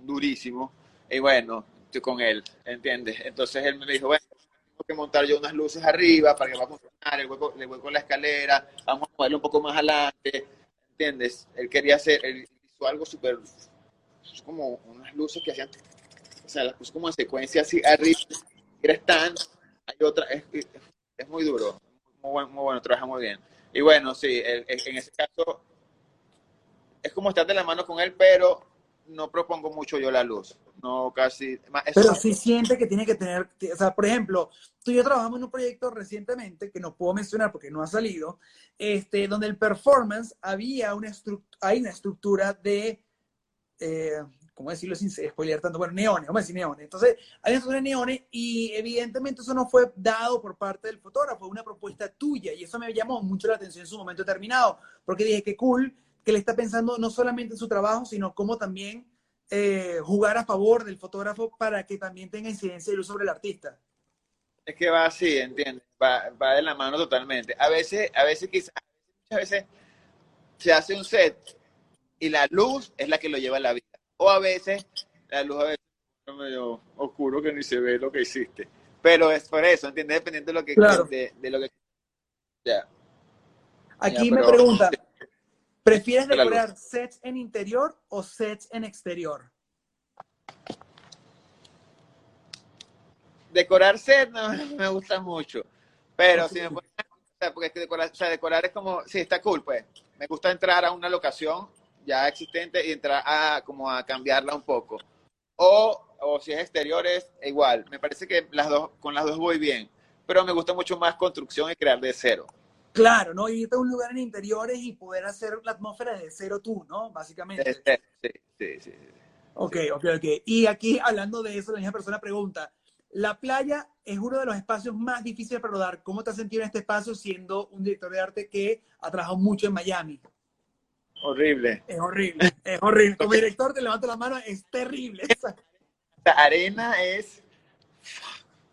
durísimo. Y bueno, estoy con él, ¿entiendes? Entonces él me dijo, bueno, tengo que montar yo unas luces arriba para que va a funcionar, el hueco, el hueco la escalera, vamos a moverlo un poco más adelante, ¿entiendes? Él quería hacer, él hizo algo súper, como unas luces que hacían, o sea, las puso como en secuencia así arriba, están, hay otra, es, es, muy duro, muy, buen, muy bueno, trabaja muy bien. Y bueno, sí, en ese caso es como estar de la mano con él, pero no propongo mucho yo la luz. No, casi. Pero sí siente que tiene que tener. O sea, por ejemplo, tú y yo trabajamos en un proyecto recientemente que no puedo mencionar porque no ha salido, este, donde el performance había una, hay una estructura de. Eh, ¿Cómo decirlo sin spoiler tanto? Bueno, neones, vamos a decir neones. Entonces, hay una estructura de neones y evidentemente eso no fue dado por parte del fotógrafo, fue una propuesta tuya y eso me llamó mucho la atención en su momento determinado, porque dije que cool que le está pensando no solamente en su trabajo, sino cómo también eh, jugar a favor del fotógrafo para que también tenga incidencia de luz sobre el artista. Es que va así, ¿entiendes? Va, va de la mano totalmente. A veces, a veces quizás, muchas veces se hace un set y la luz es la que lo lleva a la vida. O a veces la luz a veces es medio oscuro que ni se ve lo que hiciste. Pero es por eso, ¿entiendes? Dependiendo de lo que... Claro. De, de, lo que ya. Aquí Ya, me pero- pregunta, ¿prefieres decorar sets en interior o sets en exterior? decorar set no me gusta mucho. Pero si me ponen, o sea, porque es que decorar, o sea, decorar es como, sí, está cool, pues. Me gusta entrar a una locación ya existente y entrar a como a cambiarla un poco. O, o si es exteriores, igual. Me parece que las dos, con las dos voy bien. Pero me gusta mucho más construcción y crear de cero. Claro, ¿no? Irte a un lugar en interiores y poder hacer la atmósfera de cero tú, ¿no? Básicamente. Sí, sí, sí. sí. Ok, ok, ok. Y aquí, hablando de eso, la misma persona pregunta, la playa es uno de los espacios más difíciles para rodar. ¿Cómo te has sentido en este espacio siendo un director de arte que ha trabajado mucho en Miami? Horrible. Es horrible, es horrible. Como director, te levanto la mano, es terrible. La arena es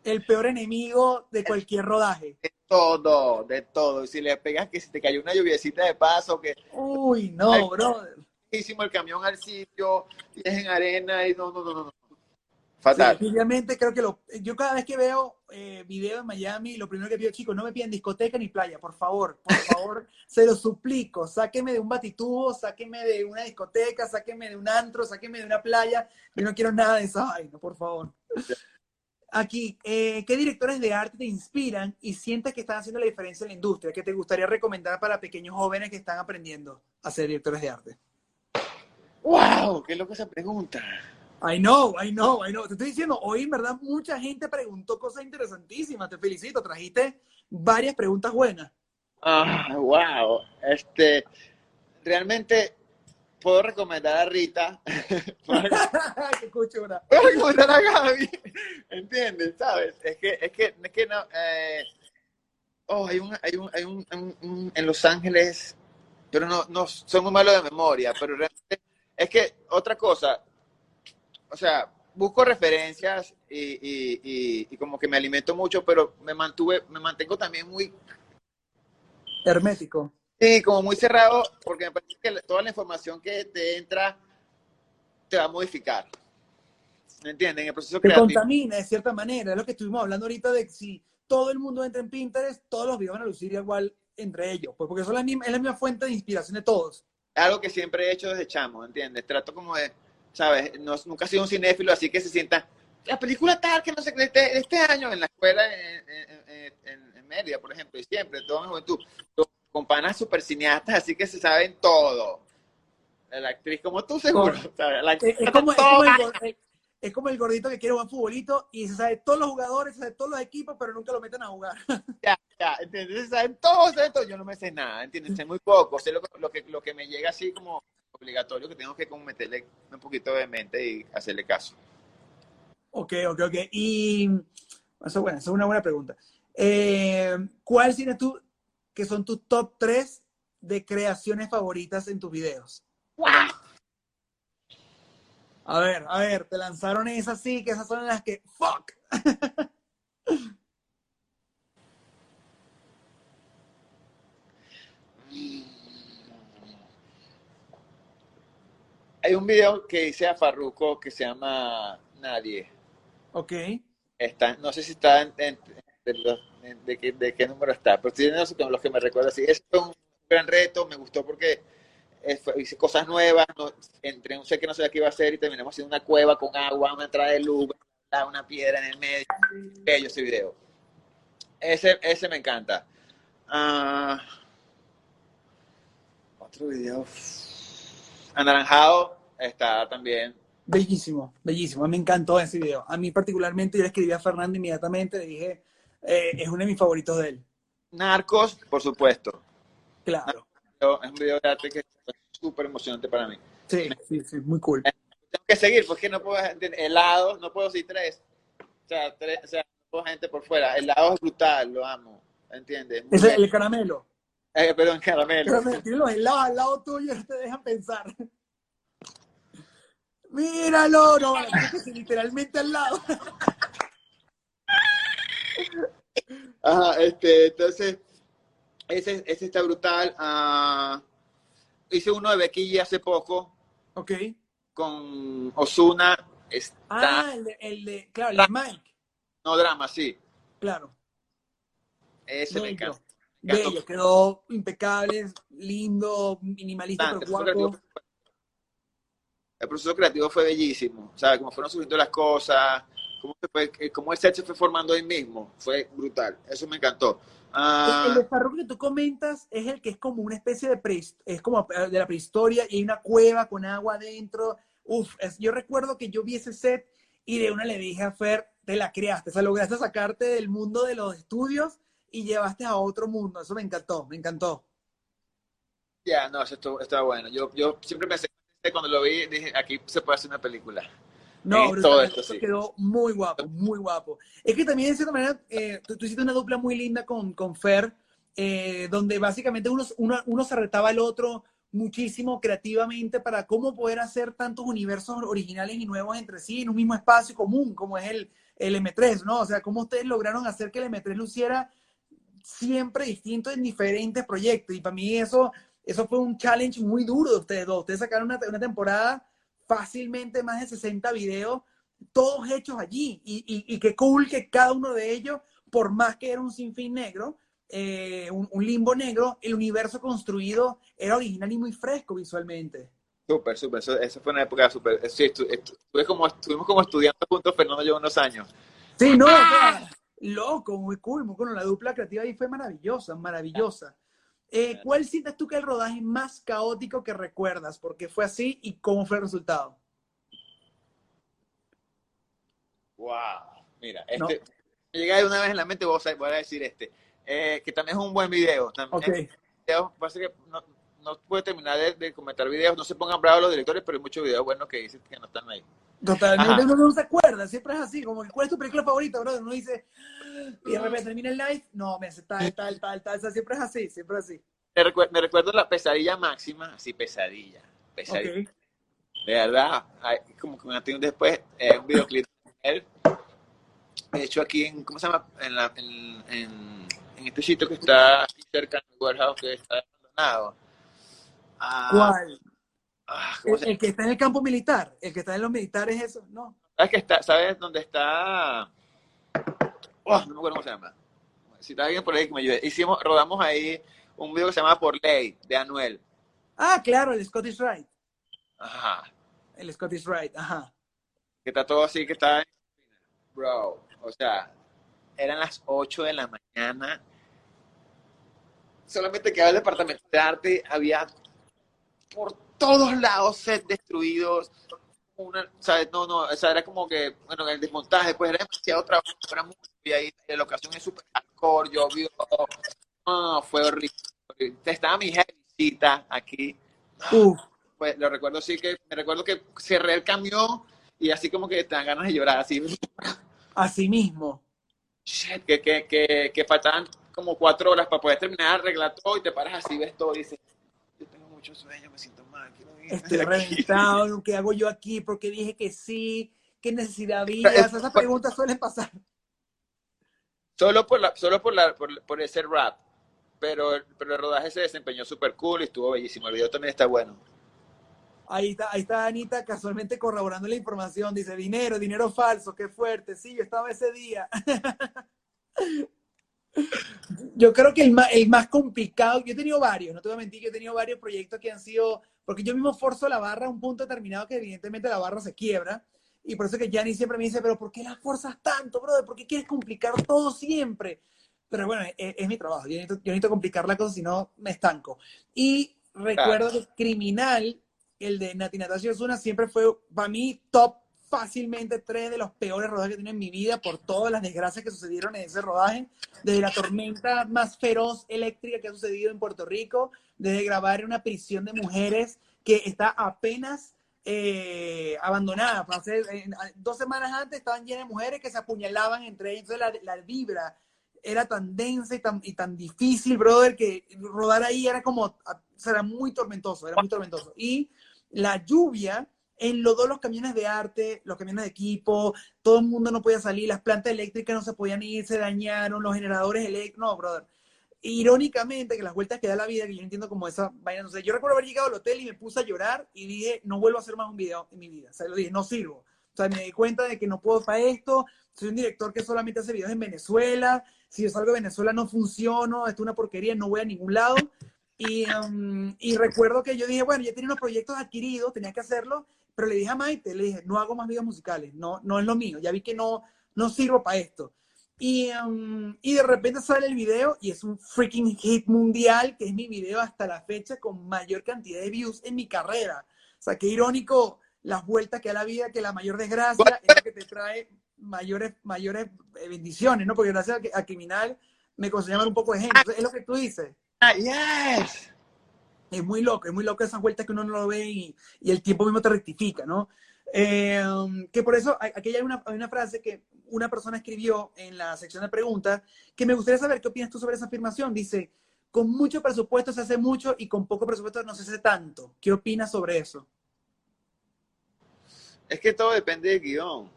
el peor enemigo de cualquier rodaje. De todo, de todo. Y si le pegas que si te cayó una lluviecita de paso, que Uy, no, brother. hicimos el camión al sitio, y es en arena y no, no, no, no. Fatal. Sí, definitivamente creo que lo, yo cada vez que veo eh, video en Miami, lo primero que pido, chicos, no me piden discoteca ni playa, por favor, por favor, se lo suplico, sáquenme de un batitubo, sáquenme de una discoteca, sáquenme de un antro, sáquenme de una playa, yo no quiero nada de esa vaina, por favor. Aquí, eh, ¿qué directores de arte te inspiran y sientes que están haciendo la diferencia en la industria? ¿Qué te gustaría recomendar para pequeños jóvenes que están aprendiendo a ser directores de arte? ¡Wow! ¡Qué loco esa pregunta! I know, I know, I know. Te estoy diciendo, hoy en verdad mucha gente preguntó cosas interesantísimas. Te felicito, trajiste varias preguntas buenas. Ah, wow. Este, realmente puedo recomendar a Rita. Qué cuchura. Puedo recomendar a Gaby. ¿Entiendes? ¿Sabes? Es que, es que, es que no. Eh, oh, hay un, hay un, hay un, un, un, en Los Ángeles, pero no, no, soy muy malo de memoria, pero realmente, es que otra cosa, o sea, busco referencias y, y, y, y, como que me alimento mucho, pero me mantuve, me mantengo también muy hermético. Sí, como muy cerrado, porque me parece que toda la información que te entra te va a modificar. ¿Me entienden? En el proceso te creativo. contamina de cierta manera. Es lo que estuvimos hablando ahorita de si todo el mundo entra en Pinterest, todos los videos van a lucir igual entre ellos, pues porque eso es la misma, es la misma fuente de inspiración de todos. Algo que siempre he hecho desde chamo, ¿entiendes? Trato como de ¿sabes? No, nunca he sido un cinéfilo, así que se sienta, la película tal, que no sé, este, este año en la escuela en, en, en, en Mérida, por ejemplo, y siempre, toda mi juventud, con panas super cineastas, así que se saben todo. La actriz como tú, seguro. es, es, como, es, como el, es, como el, gordito que quiere jugar futbolito y se sabe todos los jugadores, se sabe todos los equipos, pero nunca lo meten a jugar. Ya, ya, ¿entiendes? Se saben todos, saben todo. Yo no me sé nada, ¿entiendes? Sé muy poco, sé lo, lo, que, lo que me llega así como obligatorio que tengo que como meterle un poquito de mente y hacerle caso. Ok, ok, ok. Y eso, bueno, eso es una buena pregunta. Eh, ¿Cuál tienes tú que son tus top 3 de creaciones favoritas en tus videos? ¡Wow! A ver, a ver, te lanzaron esas sí, que esas son las que ¡fuck! Hay un video que hice a Farruko que se llama Nadie. Ok. Está, no sé si está en, en, de, de, qué, de, qué, número está, pero tiene los, los que me recuerda así. Es un gran reto, me gustó porque hice cosas nuevas, no, entré no sé qué no sé qué iba a hacer y terminamos haciendo una cueva con agua, una entrada de luz, una piedra en el medio. Bello ese video. Ese, ese me encanta. Uh, otro video. Anaranjado está también. Bellísimo, bellísimo. Me encantó ese video. A mí particularmente, yo le escribí a Fernando inmediatamente, le dije, eh, es uno de mis favoritos de él. Narcos, por supuesto. Claro. Es un video de arte que es súper emocionante para mí. Sí, sí, sí, muy cool. Tengo que seguir, porque no puedo, helado, no puedo decir tres. O sea, tres, o sea, no puedo gente por fuera. El helado es brutal, lo amo. ¿Entiendes? Es el caramelo. Eh, perdón, caramelo. caramelo. Tiene los helados al lado tuyo no te dejan pensar. Míralo, no, literalmente al lado. Ajá, este, entonces, ese, ese está brutal. Uh, hice uno de Becky hace poco. Ok. Con Osuna. Está... Ah, el de, el de claro, el de Mike. No, drama, sí. Claro. Ese Bello. me encanta. Bello, quedó impecable, lindo, minimalista, Bastante, pero guapo. El proceso creativo fue bellísimo, ¿sabes? Cómo fueron subiendo las cosas, cómo, se fue, cómo el set se fue formando ahí mismo, fue brutal, eso me encantó. Uh, el desarrollo que tú comentas es el que es como una especie de pre, es como de la prehistoria y hay una cueva con agua adentro. Uf, es, yo recuerdo que yo vi ese set y de una le dije a Fer, te la creaste, o sea, lograste sacarte del mundo de los estudios y llevaste a otro mundo. Eso me encantó, me encantó. Ya, yeah, no, eso estaba bueno. Yo, yo siempre pensé, cuando lo vi, dije, aquí se puede hacer una película. No, brutal, todo esto, sí. quedó muy guapo, muy guapo. Es que también, de cierta manera, eh, tú, tú, hiciste una dupla muy linda con, con Fer, eh, donde básicamente uno, uno, uno, se retaba al otro muchísimo creativamente para cómo poder hacer tantos universos originales y nuevos entre sí en un mismo espacio común, como es el, el M3, ¿no? O sea, cómo ustedes lograron hacer que el M3 luciera siempre distinto en diferentes proyectos. Y para mí eso, eso fue un challenge muy duro de ustedes dos. Ustedes sacaron una, una temporada fácilmente más de 60 videos, todos hechos allí. Y, y, qué cool que cada uno de ellos, por más que era un sinfín negro, eh, un, limbo negro, el universo construido era original y muy fresco visualmente. Súper, súper. Eso, fue una época súper. Sí, como, estuvimos como estudiando juntos, Fernando lleva unos años. Sí, no, ¡Ah! loco, muy cool, muy cool. La dupla creativa ahí fue maravillosa, maravillosa. Eh, ¿Cuál sientes tú que es el rodaje más caótico que recuerdas? ¿Por qué fue así y cómo fue el resultado? Wow, mira, este, me llega de una vez en la mente, voy a, decir este, eh, que también es un buen video. También pasa que no, no puede terminar de, comentar videos, no se pongan bravos los directores, pero hay muchos videos buenos que dicen que no están ahí. Totalmente, uno no se acuerda, siempre es así, como que ¿cuál es tu película favorita, brother? Uno dice, y de repente termina el live, no, me hace tal, tal, tal, tal, siempre es así, siempre es así. Me, recuerdo la pesadilla máxima, así pesadilla, pesadilla. De verdad, hay, como que me un después, eh, un videoclip de él, hecho aquí en, ¿cómo se llama? En, la, en, en, este sitio que está cerca del warehouse que está abandonado. Ah, ¿Cuál? Ah, el, que está en el campo militar, el que está en los militares, eso, ¿no? ¿Sabes, que está, ¿sabes dónde está? Oh, no me acuerdo cómo se llama. Si está alguien por ahí que me ayude. Hicimos, rodamos ahí un video que se llama Por Ley, de Anuel. Ah, claro, el Scottish Rite. Ajá. El Scottish Rite, ajá. Que está todo así, que está... Bro, o sea, eran las 8 de la mañana. Solamente quedaba el departamento de arte, había por todos lados set destruidos. Una, ¿sabes? No, no, o sea, era como que, bueno, el desmontaje, pues era demasiado trabajo, era y ahí la locación es súper hardcore, llovió, no, fue horrible. Estaba mi visita aquí. Pues lo recuerdo así que, me recuerdo que cerré el camión y así como que te dan ganas de llorar, así. Así mismo. Shit, que, que, que, que faltaban como cuatro horas para poder terminar, arreglar todo y te paras así, ves todo y dices, yo tengo mucho sueño, me siento Estoy reventado, ¿qué hago yo aquí? ¿Por qué dije que sí? ¿Qué necesidad había? Esas preguntas suelen pasar. Solo por, la, solo por, la, por, por ese rap, pero, pero el rodaje se desempeñó súper cool y estuvo bellísimo. El video también está bueno. Ahí está, ahí está Anita casualmente corroborando la información. Dice, dinero, dinero falso, qué fuerte. Sí, yo estaba ese día. yo creo que el más, el más complicado, yo he tenido varios, no te voy a mentir, yo he tenido varios proyectos que han sido, porque yo mismo forzo la barra a un punto determinado que evidentemente la barra se quiebra. Y por eso que Gianni siempre me dice, pero ¿por qué la forzas tanto, brother? ¿Por qué quieres complicar todo siempre? Pero bueno, e, es, mi trabajo. Yo necesito, complicar la cosa, si no me estanco. Y recuerdo que Criminal el de Nati Natasha Osuna siempre fue para mí top fácilmente tres de los peores rodajes que tiene en mi vida por todas las desgracias que sucedieron en ese rodaje, desde la tormenta más feroz eléctrica que ha sucedido en Puerto Rico, desde grabar en una prisión de mujeres que está apenas eh, abandonada. dos semanas antes estaban llenas de mujeres que se apuñalaban entre ellas. Entonces la, la vibra era tan densa y tan, y tan difícil, brother, que rodar ahí era como, era muy tormentoso, era muy tormentoso. Y la lluvia enlodó los camiones de arte, los camiones de equipo, todo el mundo no podía salir, las plantas eléctricas no se podían ir, se dañaron, los generadores eléctricos, no, brother. Irónicamente, que las vueltas que da la vida, que yo entiendo como esa vaina, no sé, yo recuerdo haber llegado al hotel y me puse a llorar y dije, no vuelvo a hacer más un video en mi vida, o sea, lo dije, no sirvo. O sea, me di cuenta de que no puedo para esto, soy un director que solamente hace videos en Venezuela, si yo salgo de Venezuela no funciono, esto es una porquería, no voy a ningún lado. Y, um, y, recuerdo que yo dije, bueno, ya tenía unos proyectos adquiridos, tenía que hacerlo, pero le dije a Maite, le dije, no hago más videos musicales, no, no es lo mío, ya vi que no, no sirvo para esto. Y, um, y de repente sale el video y es un freaking hit mundial, que es mi video hasta la fecha con mayor cantidad de views en mi carrera. O sea, qué irónico las vueltas que da la vida, que la mayor desgracia es lo que te trae mayores, mayores bendiciones, ¿no? Porque gracias a, a Criminal me conseguí un poco de gente. es lo que tú dices. yes. Es muy loco, es muy loco esas vueltas que uno no lo ve y, el tiempo mismo te rectifica, ¿no? Eh, que por eso, aquí hay una, hay una frase que una persona escribió en la sección de preguntas que me gustaría saber qué opinas tú sobre esa afirmación. Dice, con mucho presupuesto se hace mucho y con poco presupuesto no se hace tanto. ¿Qué opinas sobre eso? Es que todo depende del guion.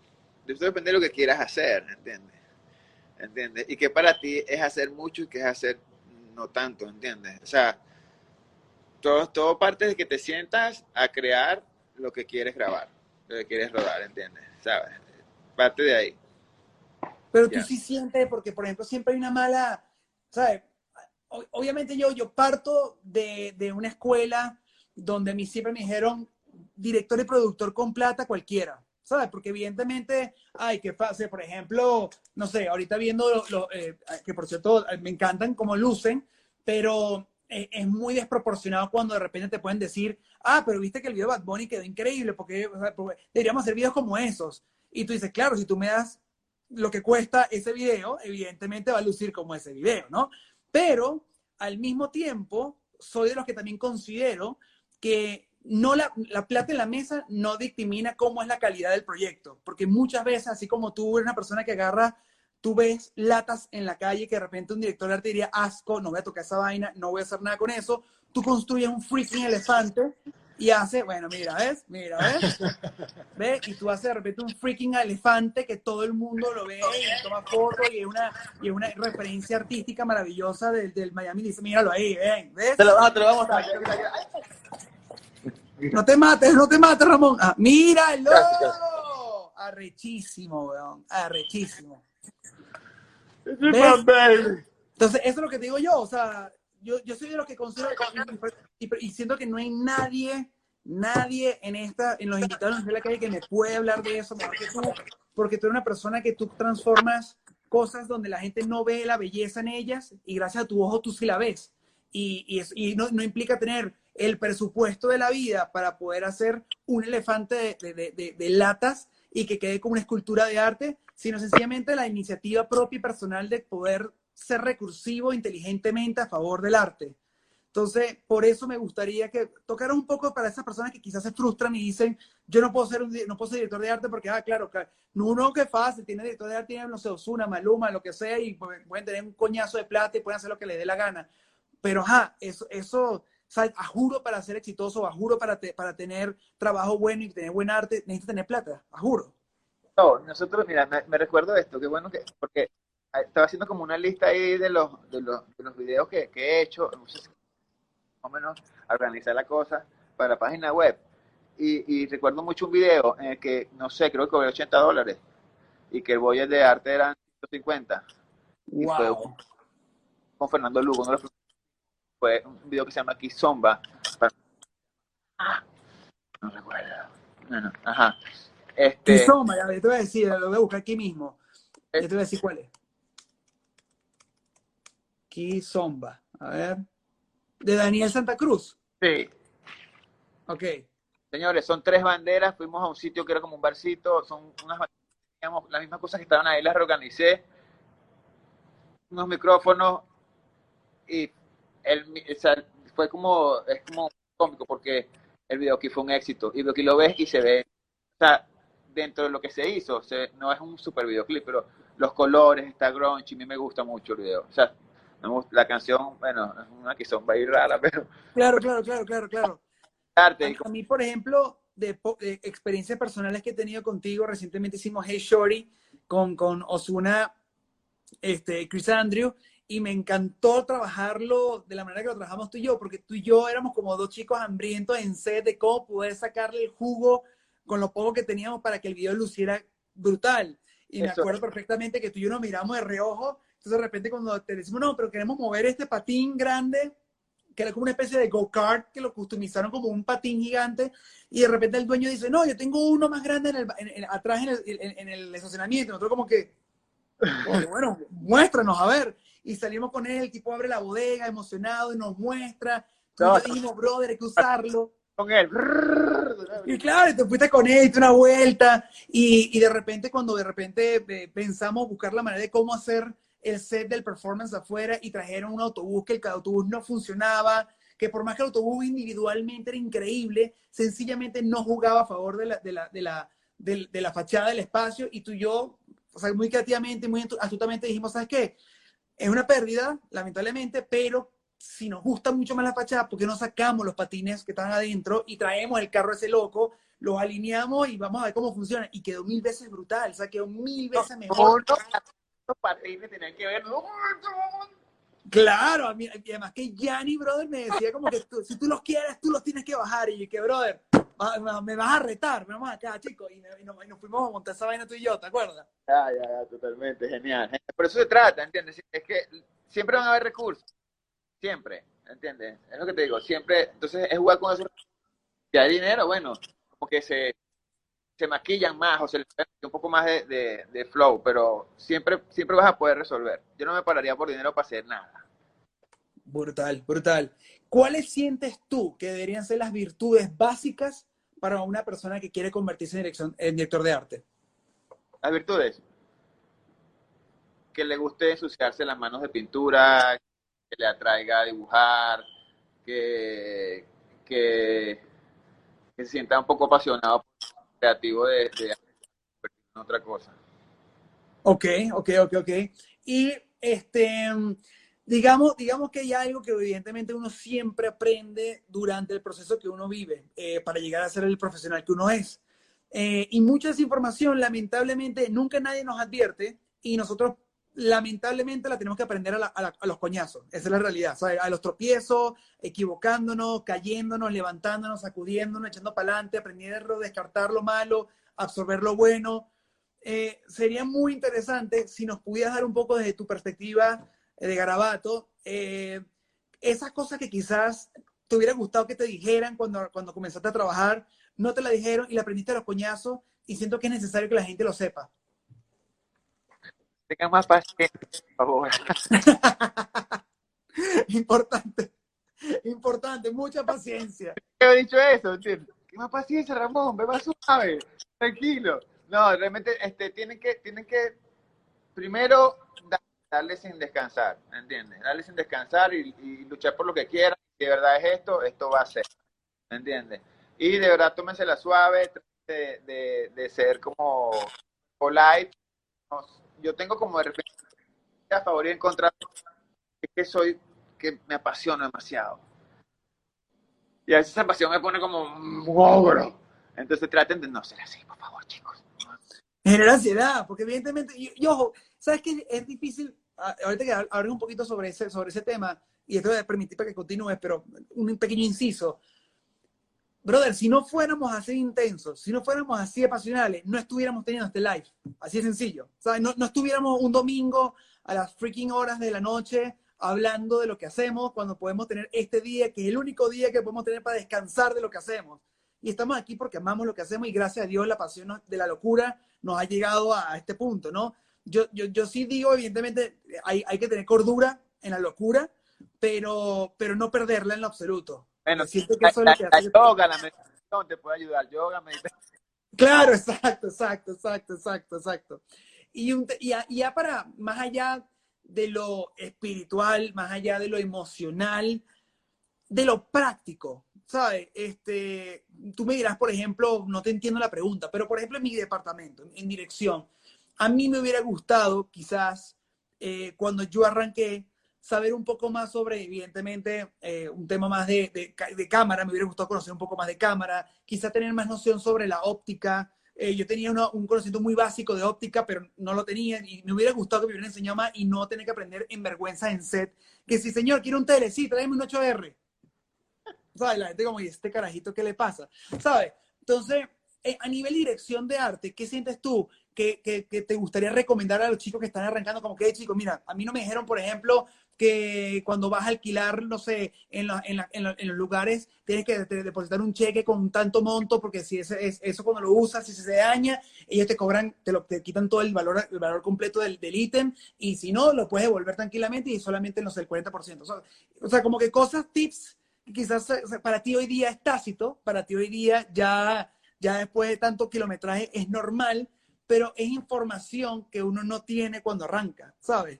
Depende de lo que quieras hacer, ¿entiendes? ¿Entiendes? Y que para ti es hacer mucho y que es hacer no tanto, ¿entiendes? O sea, todo, todo parte de que te sientas a crear lo que quieres grabar, lo que quieres rodar, ¿entiendes? ¿Sabes? parte de ahí. Pero tú sí sientes, porque por ejemplo siempre hay una mala, ¿sabes? Obviamente yo, yo parto de, de una escuela donde a mí siempre me dijeron director y productor con plata cualquiera, ¿sabes? Porque evidentemente, hay que fácil, por ejemplo, no sé, ahorita viendo, lo, eh, que por cierto me encantan cómo lucen, pero es muy desproporcionado cuando de repente te pueden decir, ah, pero viste que el video de Bad Bunny quedó increíble, porque, deberíamos hacer videos como esos. Y tú dices, claro, si tú me das lo que cuesta ese video, evidentemente va a lucir como ese video, ¿no? Pero al mismo tiempo, soy de los que también considero que no la, la, plata en la mesa no dictamina cómo es la calidad del proyecto, porque muchas veces, así como tú eres una persona que agarra, tú ves latas en la calle que de repente un director de arte diría, asco, no voy a tocar esa vaina, no voy a hacer nada con eso, tú construyes un freaking elefante y hace, bueno, mira, ¿ves? Mira, ¿ves? ¿Ves? Y tú haces de repente un freaking elefante que todo el mundo lo ve y toma fotos y es una, y una referencia artística maravillosa del, del Miami. Dice, míralo ahí, ven, ¿ves? Te lo, vamos, te lo vamos a No te mates, no te mates, Ramón. Ah, ¡Míralo! Arrechísimo, weón. Arrechísimo. Entonces, eso es lo que te digo yo. O sea, yo, yo soy de los que considero y, siento que no hay nadie, nadie en esta, en los invitados de la calle que me puede hablar de eso mejor que tú, porque tú eres una persona que tú transformas cosas donde la gente no ve la belleza en ellas y gracias a tu ojo tú sí la ves. Y, y, y no, no, implica tener el presupuesto de la vida para poder hacer un elefante de, de, de, de, latas y que quede como una escultura de arte, sino sencillamente la iniciativa propia y personal de poder ser recursivo inteligentemente a favor del arte. Entonces, por eso me gustaría que tocara un poco para esas personas que quizás se frustran y dicen, yo no puedo ser, un, no puedo ser director de arte porque, ah, claro, uno que fácil, tiene director de arte, tiene, no sé, Osuna, Maluma, lo que sea, y pueden tener un coñazo de plata y pueden hacer lo que les dé la gana. Pero, ajá, eso, eso o sea, a juro para ser exitoso, a juro para, te, para tener trabajo bueno y tener buen arte, necesitas tener plata, a juro. No, nosotros, mira, me, recuerdo esto, qué bueno que, porque estaba haciendo como una lista ahí de los, de los, de los videos que, que, he hecho, si, más o menos organizar la cosa para la página web. Y, y, recuerdo mucho un video en el que, no sé, creo que cobré 80 dólares y que el boyer de arte eran 150. Wow. Y fue con Fernando Lugo, uno de los, fue un video que se llama Kizomba. Para... Ah, no recuerdo. No, no, ajá. Este... Kizomba, ya te voy a decir, lo voy a buscar aquí mismo. Ya te voy a decir cuál es. Kizomba. A ver. De Daniel Santa Cruz. Sí. Ok. Señores, son tres banderas. Fuimos a un sitio que era como un barcito. Son unas digamos, las mismas cosas que estaban ahí, las reorganicé. Unos micrófonos. Y el, o sea, fue como, es como cómico porque el video aquí fue un éxito. Y aquí lo ves y se ve. O sea, dentro de lo que se hizo, se, no es un super videoclip, pero los colores, está grunge, a mí me gusta mucho el video. O sea, la canción, bueno, es una que son ir rara, pero... Claro, claro, claro, claro, claro. Arte. A, a mí, por ejemplo, de, de, experiencias personales que he tenido contigo, recientemente hicimos Hey Shorty con, con Osuna, este, Chris Andrew, y me encantó trabajarlo de la manera que lo trabajamos tú y yo, porque tú y yo éramos como dos chicos hambrientos en sed de cómo poder sacarle el jugo con lo poco que teníamos para que el video luciera brutal. Y Eso. me acuerdo perfectamente que tú y yo nos miramos de reojo entonces de repente cuando te decimos, no, pero queremos mover este patín grande, que era como una especie de go-kart, que lo customizaron como un patín gigante, y de repente el dueño dice, no, yo tengo uno más grande en el, en, en, atrás en el, en, el estacionamiento. Nosotros como que, bueno, muéstranos, a ver. Y salimos con él, el tipo abre la bodega emocionado y nos muestra. No, dijimos, brother, hay que usarlo. Con él. Y claro, te fuiste con él, una vuelta. Y, y de repente, cuando de repente eh, pensamos buscar la manera de cómo hacer el set del performance afuera y trajeron un autobús que el autobús no funcionaba, que por más que el autobús individualmente era increíble, sencillamente no jugaba a favor de la, de la, de la, de, de la fachada del espacio y tú y yo, o sea, muy creativamente, muy astutamente dijimos, ¿sabes qué? Es una pérdida, lamentablemente, pero si nos gusta mucho más la fachada, ¿por qué no sacamos los patines que están adentro y traemos el carro ese loco, los alineamos y vamos a ver cómo funciona? Y quedó mil veces brutal, o sea, quedó mil veces mejor. No, no patines tenían que ver. Claro, y además que Yanni, brother, me decía como que tú, si tú los quieres, tú los tienes que bajar. Y yo que, brother, me vas a retar, vamos acá, chicos, y, nos, fuimos a montar esa vaina tú y yo, ¿te acuerdas? Ya, ya, ya, totalmente, genial. Por eso se trata, ¿entiendes? Es que siempre van a haber recursos, siempre, ¿entiendes? Es lo que te digo, siempre, entonces es jugar con eso. Si hay dinero, bueno, como que se, se maquillan más o se les un poco más de, de, flow, pero siempre, siempre vas a poder resolver. Yo no me pararía por dinero para hacer nada. Brutal, brutal. ¿Cuáles sientes tú que deberían ser las virtudes básicas para una persona que quiere convertirse en, dirección, en director de arte? Las virtudes. Que le guste ensuciarse las manos de pintura, que le atraiga a dibujar, que, que, se sienta un poco apasionado por el creativo de, de, en otra cosa. Ok, ok, ok, ok. Y este Digamos, digamos que hay algo que evidentemente uno siempre aprende durante el proceso que uno vive eh, para llegar a ser el profesional que uno es. Eh, y mucha esa información, lamentablemente, nunca nadie nos advierte y nosotros, lamentablemente, la tenemos que aprender a, los coñazos. Esa es la realidad. A los tropiezos, equivocándonos, cayéndonos, levantándonos, sacudiéndonos, echando para adelante, aprendiendo, descartar lo malo, absorber lo bueno. Eh, sería muy interesante si nos pudieras dar un poco desde tu perspectiva de Garabato, eh, esas cosas que quizás te hubiera gustado que te dijeran cuando, cuando comenzaste a trabajar, no te la dijeron y la aprendiste a los coñazos y siento que es necesario que la gente lo sepa. Tengan más paciencia, por favor. importante, importante, mucha paciencia. He dicho eso, ¿Qué más paciencia, Ramón? Ve más suave, tranquilo. No, realmente este, tienen, que, tienen que primero darle sin descansar, ¿entiendes? Darle sin descansar y, luchar por lo que quieran. Si de verdad es esto, esto va a ser, ¿entiendes? Y de verdad tómense la suave, de, de, de ser como polite. Yo tengo como de repente a favor y en contra, es que soy, que me apasiono demasiado. Y a veces esa pasión me pone como un Entonces traten de no ser así, por favor, chicos. Genera ansiedad, porque evidentemente, y, ojo, ¿sabes qué? Es difícil, ahorita que hablar un poquito sobre ese, sobre ese tema, y esto voy a permitir para que continúes, pero un pequeño inciso. Brother, si no fuéramos así intensos, si no fuéramos así apasionales, no estuviéramos teniendo este live. Así de sencillo. ¿sabes? No, no estuviéramos un domingo a las freaking horas de la noche hablando de lo que hacemos cuando podemos tener este día, que es el único día que podemos tener para descansar de lo que hacemos. Y estamos aquí porque amamos lo que hacemos y gracias a Dios la pasión de la locura nos ha llegado a, este punto, ¿no? Yo, yo, yo sí digo, evidentemente, hay, hay que tener cordura en la locura, pero, pero no perderla en lo absoluto. Bueno, siento que eso la, la, yoga, la meditación te puede ayudar. Yoga, meditación. Claro, exacto, exacto, exacto, exacto, exacto. Y, un, y, ya para, más allá de lo espiritual, más allá de lo emocional, de lo práctico, ¿sabes? Este, tú me dirás, por ejemplo, no te entiendo la pregunta, pero por ejemplo en mi departamento, en, dirección, a mí me hubiera gustado quizás eh, cuando yo arranqué saber un poco más sobre, evidentemente, eh, un tema más de, de, cámara, me hubiera gustado conocer un poco más de cámara, quizás tener más noción sobre la óptica. Eh, yo tenía un conocimiento muy básico de óptica, pero no lo tenía y me hubiera gustado que me hubieran enseñado más y no tener que aprender en vergüenza en set. Que si, señor, quiero un tele, sí, tráeme un 8R. ¿sabes? La gente como, ¿y este carajito qué le pasa? ¿Sabes? Entonces, a nivel dirección de arte, ¿qué sientes tú que, que, te gustaría recomendar a los chicos que están arrancando? Como que, chicos, mira, a mí no me dijeron, por ejemplo, que cuando vas a alquilar, no sé, en, en, en, los lugares, tienes que depositar un cheque con tanto monto, porque si es, eso cuando lo usas, si se daña, ellos te cobran, te, lo, te quitan todo el valor, el valor completo del, del ítem, y si no, lo puedes devolver tranquilamente y solamente, no sé, el 40%. O sea, o sea como que cosas, tips quizás para ti hoy día es tácito, para ti hoy día ya, ya después de tanto kilometraje es normal, pero es información que uno no tiene cuando arranca, ¿sabes?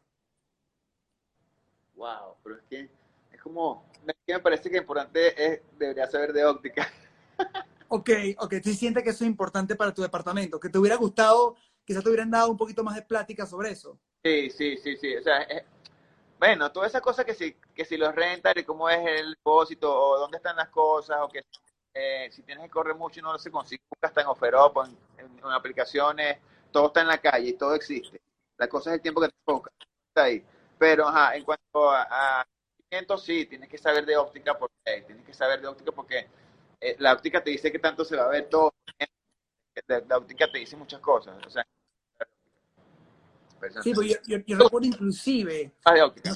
Wow, pero es que es como, me parece que importante es, debería saber de óptica. Ok, ok, tú sientes que eso es importante para tu departamento, que te hubiera gustado, quizás te hubieran dado un poquito más de plática sobre eso. Sí, sí, sí, sí, o sea, es, bueno, toda esa cosa que si, que si los rentas y cómo es el depósito o dónde están las cosas o que eh, si tienes que correr mucho y no lo se consigue, está en Oferop, en, en, aplicaciones, todo está en la calle y todo existe. La cosa es el tiempo que te enfocas, está ahí. Pero ajá, en cuanto a, a sí, tienes que saber de óptica porque tienes que saber de óptica porque eh, la óptica te dice que tanto se va a ver todo. La, la óptica te dice muchas cosas. O sea, sí, pues yo, yo, yo, recuerdo inclusive. De óptica.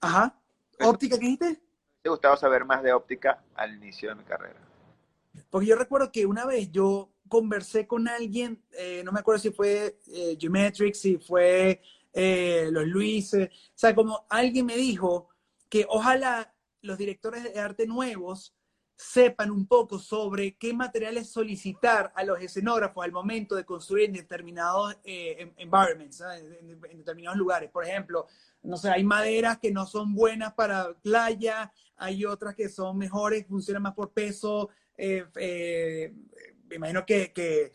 Ajá. ¿Óptica qué dijiste? Me gustaba saber más de óptica al inicio de mi carrera. Porque yo recuerdo que una vez yo conversé con alguien, eh, no me acuerdo si fue eh, si fue eh, los Luis, o sea, como alguien me dijo que ojalá los directores de arte nuevos sepan un poco sobre qué materiales solicitar a los escenógrafos al momento de construir en determinados environments, en, determinados lugares. Por ejemplo, no sé, hay maderas que no son buenas para playa, hay otras que son mejores, funcionan más por peso, eh, eh, me imagino que, que,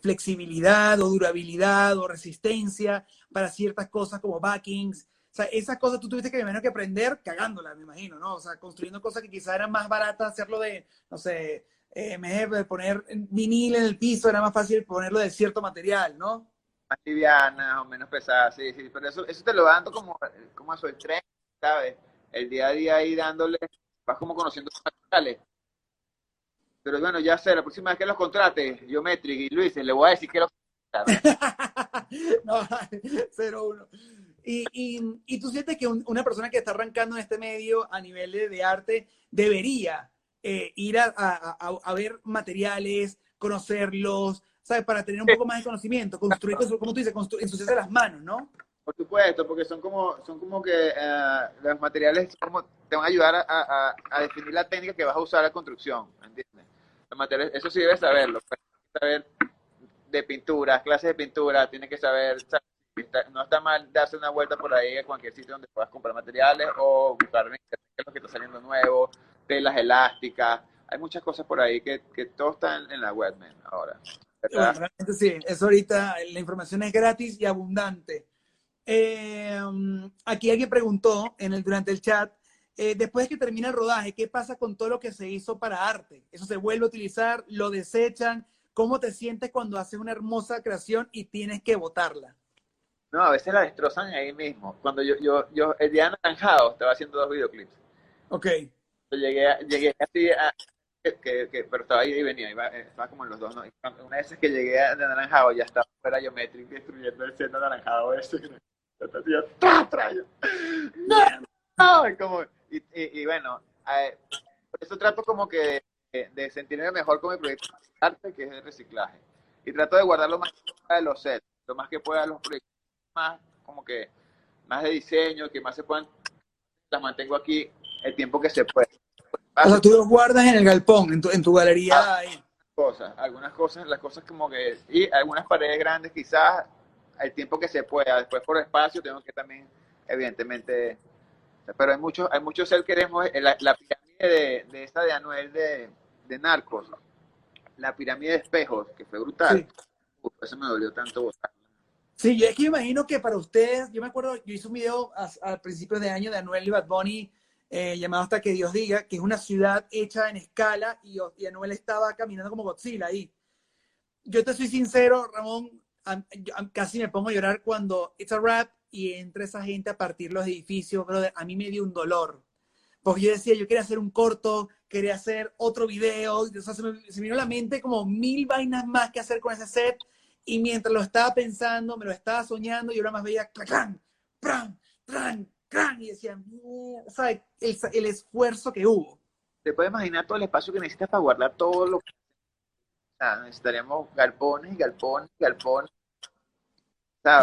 flexibilidad o durabilidad o resistencia para ciertas cosas como backings. O sea, esas cosas tú tuviste que, me imagino, que aprender cagándolas, me imagino, ¿no? O sea, construyendo cosas que quizás eran más baratas, hacerlo de, no sé, eh, de poner vinil en el piso, era más fácil ponerlo de cierto material, ¿no? Más livianas o menos pesadas, sí, sí, pero eso, eso te lo va dando como, como eso, el tren, ¿sabes? El día a día ahí dándole, vas como conociendo los materiales pero bueno, ya sé, la próxima vez que los contrate, Geometric y Luis, le voy a decir que los No, 0-1. Y, y, y, tú sientes que un, una persona que está arrancando en este medio a nivel de, de arte debería eh, ir a, a, a, ver materiales, conocerlos, ¿sabes? Para tener un poco más de conocimiento, construir, como tú dices, ensuciarse las manos, ¿no? Por supuesto, porque son como, son como que uh, los materiales como, te van a ayudar a, a, definir la técnica que vas a usar en la construcción, ¿entiendes? materiales, eso sí debes saberlo. Pues, saber de pintura, clases de pintura, tienes que saber, no está mal darse una vuelta por ahí a cualquier sitio donde puedas comprar materiales o buscar lo que está saliendo nuevo, telas elásticas, hay muchas cosas por ahí que, que todo está en, la web, man, ahora. Realmente sí, eso ahorita la información es gratis y abundante. Eh, aquí alguien preguntó en el, durante el chat eh, después de que termina el rodaje, ¿qué pasa con todo lo que se hizo para arte? ¿Eso se vuelve a utilizar? ¿Lo desechan? ¿Cómo te sientes cuando haces una hermosa creación y tienes que botarla? No, a veces la destrozan ahí mismo. Cuando yo, yo, yo el día anaranjado estaba haciendo dos videoclips. Ok. Yo llegué, llegué así a, que, que, pero estaba ahí y venía, iba, estaba como en los dos, ¿no? una vez que llegué de anaranjado, ya estaba fuera Geometric destruyendo el set anaranjado ese. ¡No! ¡No! Como, y, y, y bueno, eh, por eso trato como que de, de, sentirme mejor con mi proyecto de arte, que es el reciclaje. Y trato de guardar lo más que pueda de los sets, lo más que pueda de los proyectos más, como que, más de diseño, que más se puedan, las mantengo aquí el tiempo que se puede. O sea, tú los guardas en el galpón, en tu, en tu galería. Ah, ahí. Cosas, algunas cosas, las cosas como que, y algunas paredes grandes quizás, el tiempo que se pueda. Después por espacio tengo que también, evidentemente, pero hay muchos, hay muchos que queremos, eh, la, la pirámide de, de, esta de Anuel de, de, Narcos, la pirámide de espejos, que fue brutal. Sí. Uf, eso me dolió tanto botar. Sí, yo es que imagino que para ustedes, yo me acuerdo, yo hice un video al principio de año de Anuel y Bad Bunny eh, llamado Hasta que Dios diga, que es una ciudad hecha en escala y, y Anuel estaba caminando como Godzilla ahí. Yo te soy sincero, Ramón, casi me pongo a llorar cuando It's a Rap y entra esa gente a partir los edificios, brother, a mí me dio un dolor. Porque yo decía, yo quería hacer un corto, quería hacer otro video, o sea, se, me, se me vino a la mente como mil vainas más que hacer con ese set, y mientras lo estaba pensando, me lo estaba soñando, y ahora más veía, ¡clan! ¡pran! ¡tran! ¡clan! Y decía, sea, el, el, esfuerzo que hubo. Te puedes imaginar todo el espacio que necesitas para guardar todo lo que... Sea, necesitaríamos galpones, galpones, galpones,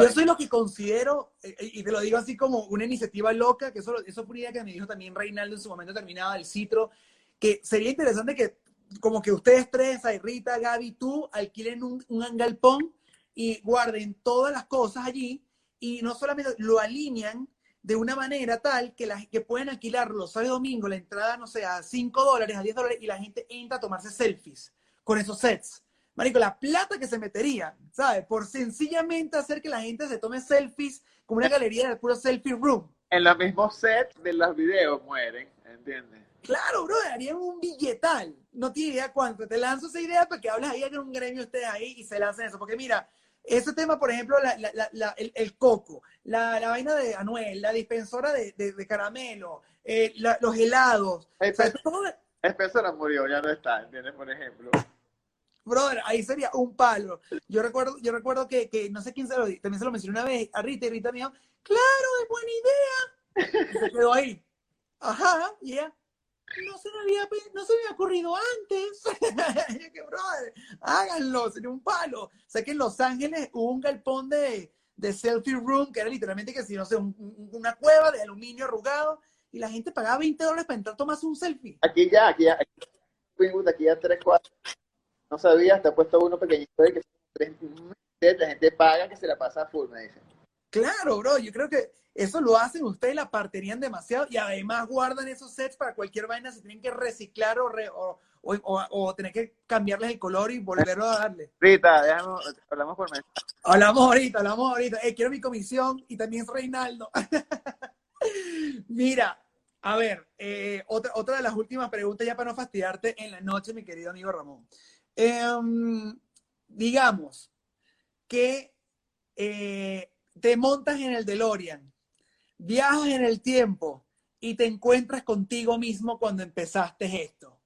yo soy lo que considero, eh, y te lo digo así como una iniciativa loca, que eso, eso fue una idea que me dijo también Reinaldo en su momento terminaba el Citro, que sería interesante que como que ustedes tres, Rita, Gaby, tú, alquilen un, un galpón y guarden todas las cosas allí y no solamente lo alinean de una manera tal que, la, que pueden alquilarlo sábado y domingo, la entrada, no sé, a 5 dólares, a 10 dólares y la gente entra a tomarse selfies con esos sets. Marico, la plata que se metería, ¿sabes? Por sencillamente hacer que la gente se tome selfies como una galería de puro selfie room. En los mismos sets de los videos mueren, ¿entiendes? Claro, bro, harían un billetal. No tiene idea cuánto. Te lanzo esa idea para que hables ahí en un gremio ustedes ahí y se lancen eso. Porque mira, ese tema, por ejemplo, la, la, la, el, el, coco, la, vaina de Anuel, la dispensora de, de, de caramelo, eh, los helados. Hey, o sea, murió, ya no está, ¿entiendes? Por ejemplo. Brother, ahí sería un palo. Yo recuerdo, yo recuerdo que, que no sé quién se lo también se lo mencionó una vez a Rita y Rita me dijo, claro, es buena idea. Y se quedó ahí. Ajá, y ella, no se me había, no se me había ocurrido antes. que, brother, háganlo, sería un palo. O sea que en Los Ángeles hubo un galpón de, de selfie room, que era literalmente que si no sé, una cueva de aluminio arrugado, y la gente pagaba 20 dólares para entrar a tomarse un selfie. Aquí ya, aquí ya, aquí, aquí ya 3, 4 no sabía, ha puesto uno pequeñito de que la gente paga que se la pasa full, me dicen. Claro, bro, yo creo que eso lo hacen ustedes, la parterían demasiado y además guardan esos sets para cualquier vaina, se tienen que reciclar o, o, o, tener que cambiarles el color y volverlo a darle. Rita, déjame, hablamos por mes. Hablamos ahorita, hablamos ahorita. Eh, quiero mi comisión y también es Reinaldo. Mira, a ver, eh, otra, otra de las últimas preguntas ya para no fastidiarte en la noche, mi querido amigo Ramón. Em, digamos que eh, te montas en el DeLorean, viajas en el tiempo y te encuentras contigo mismo cuando empezaste esto.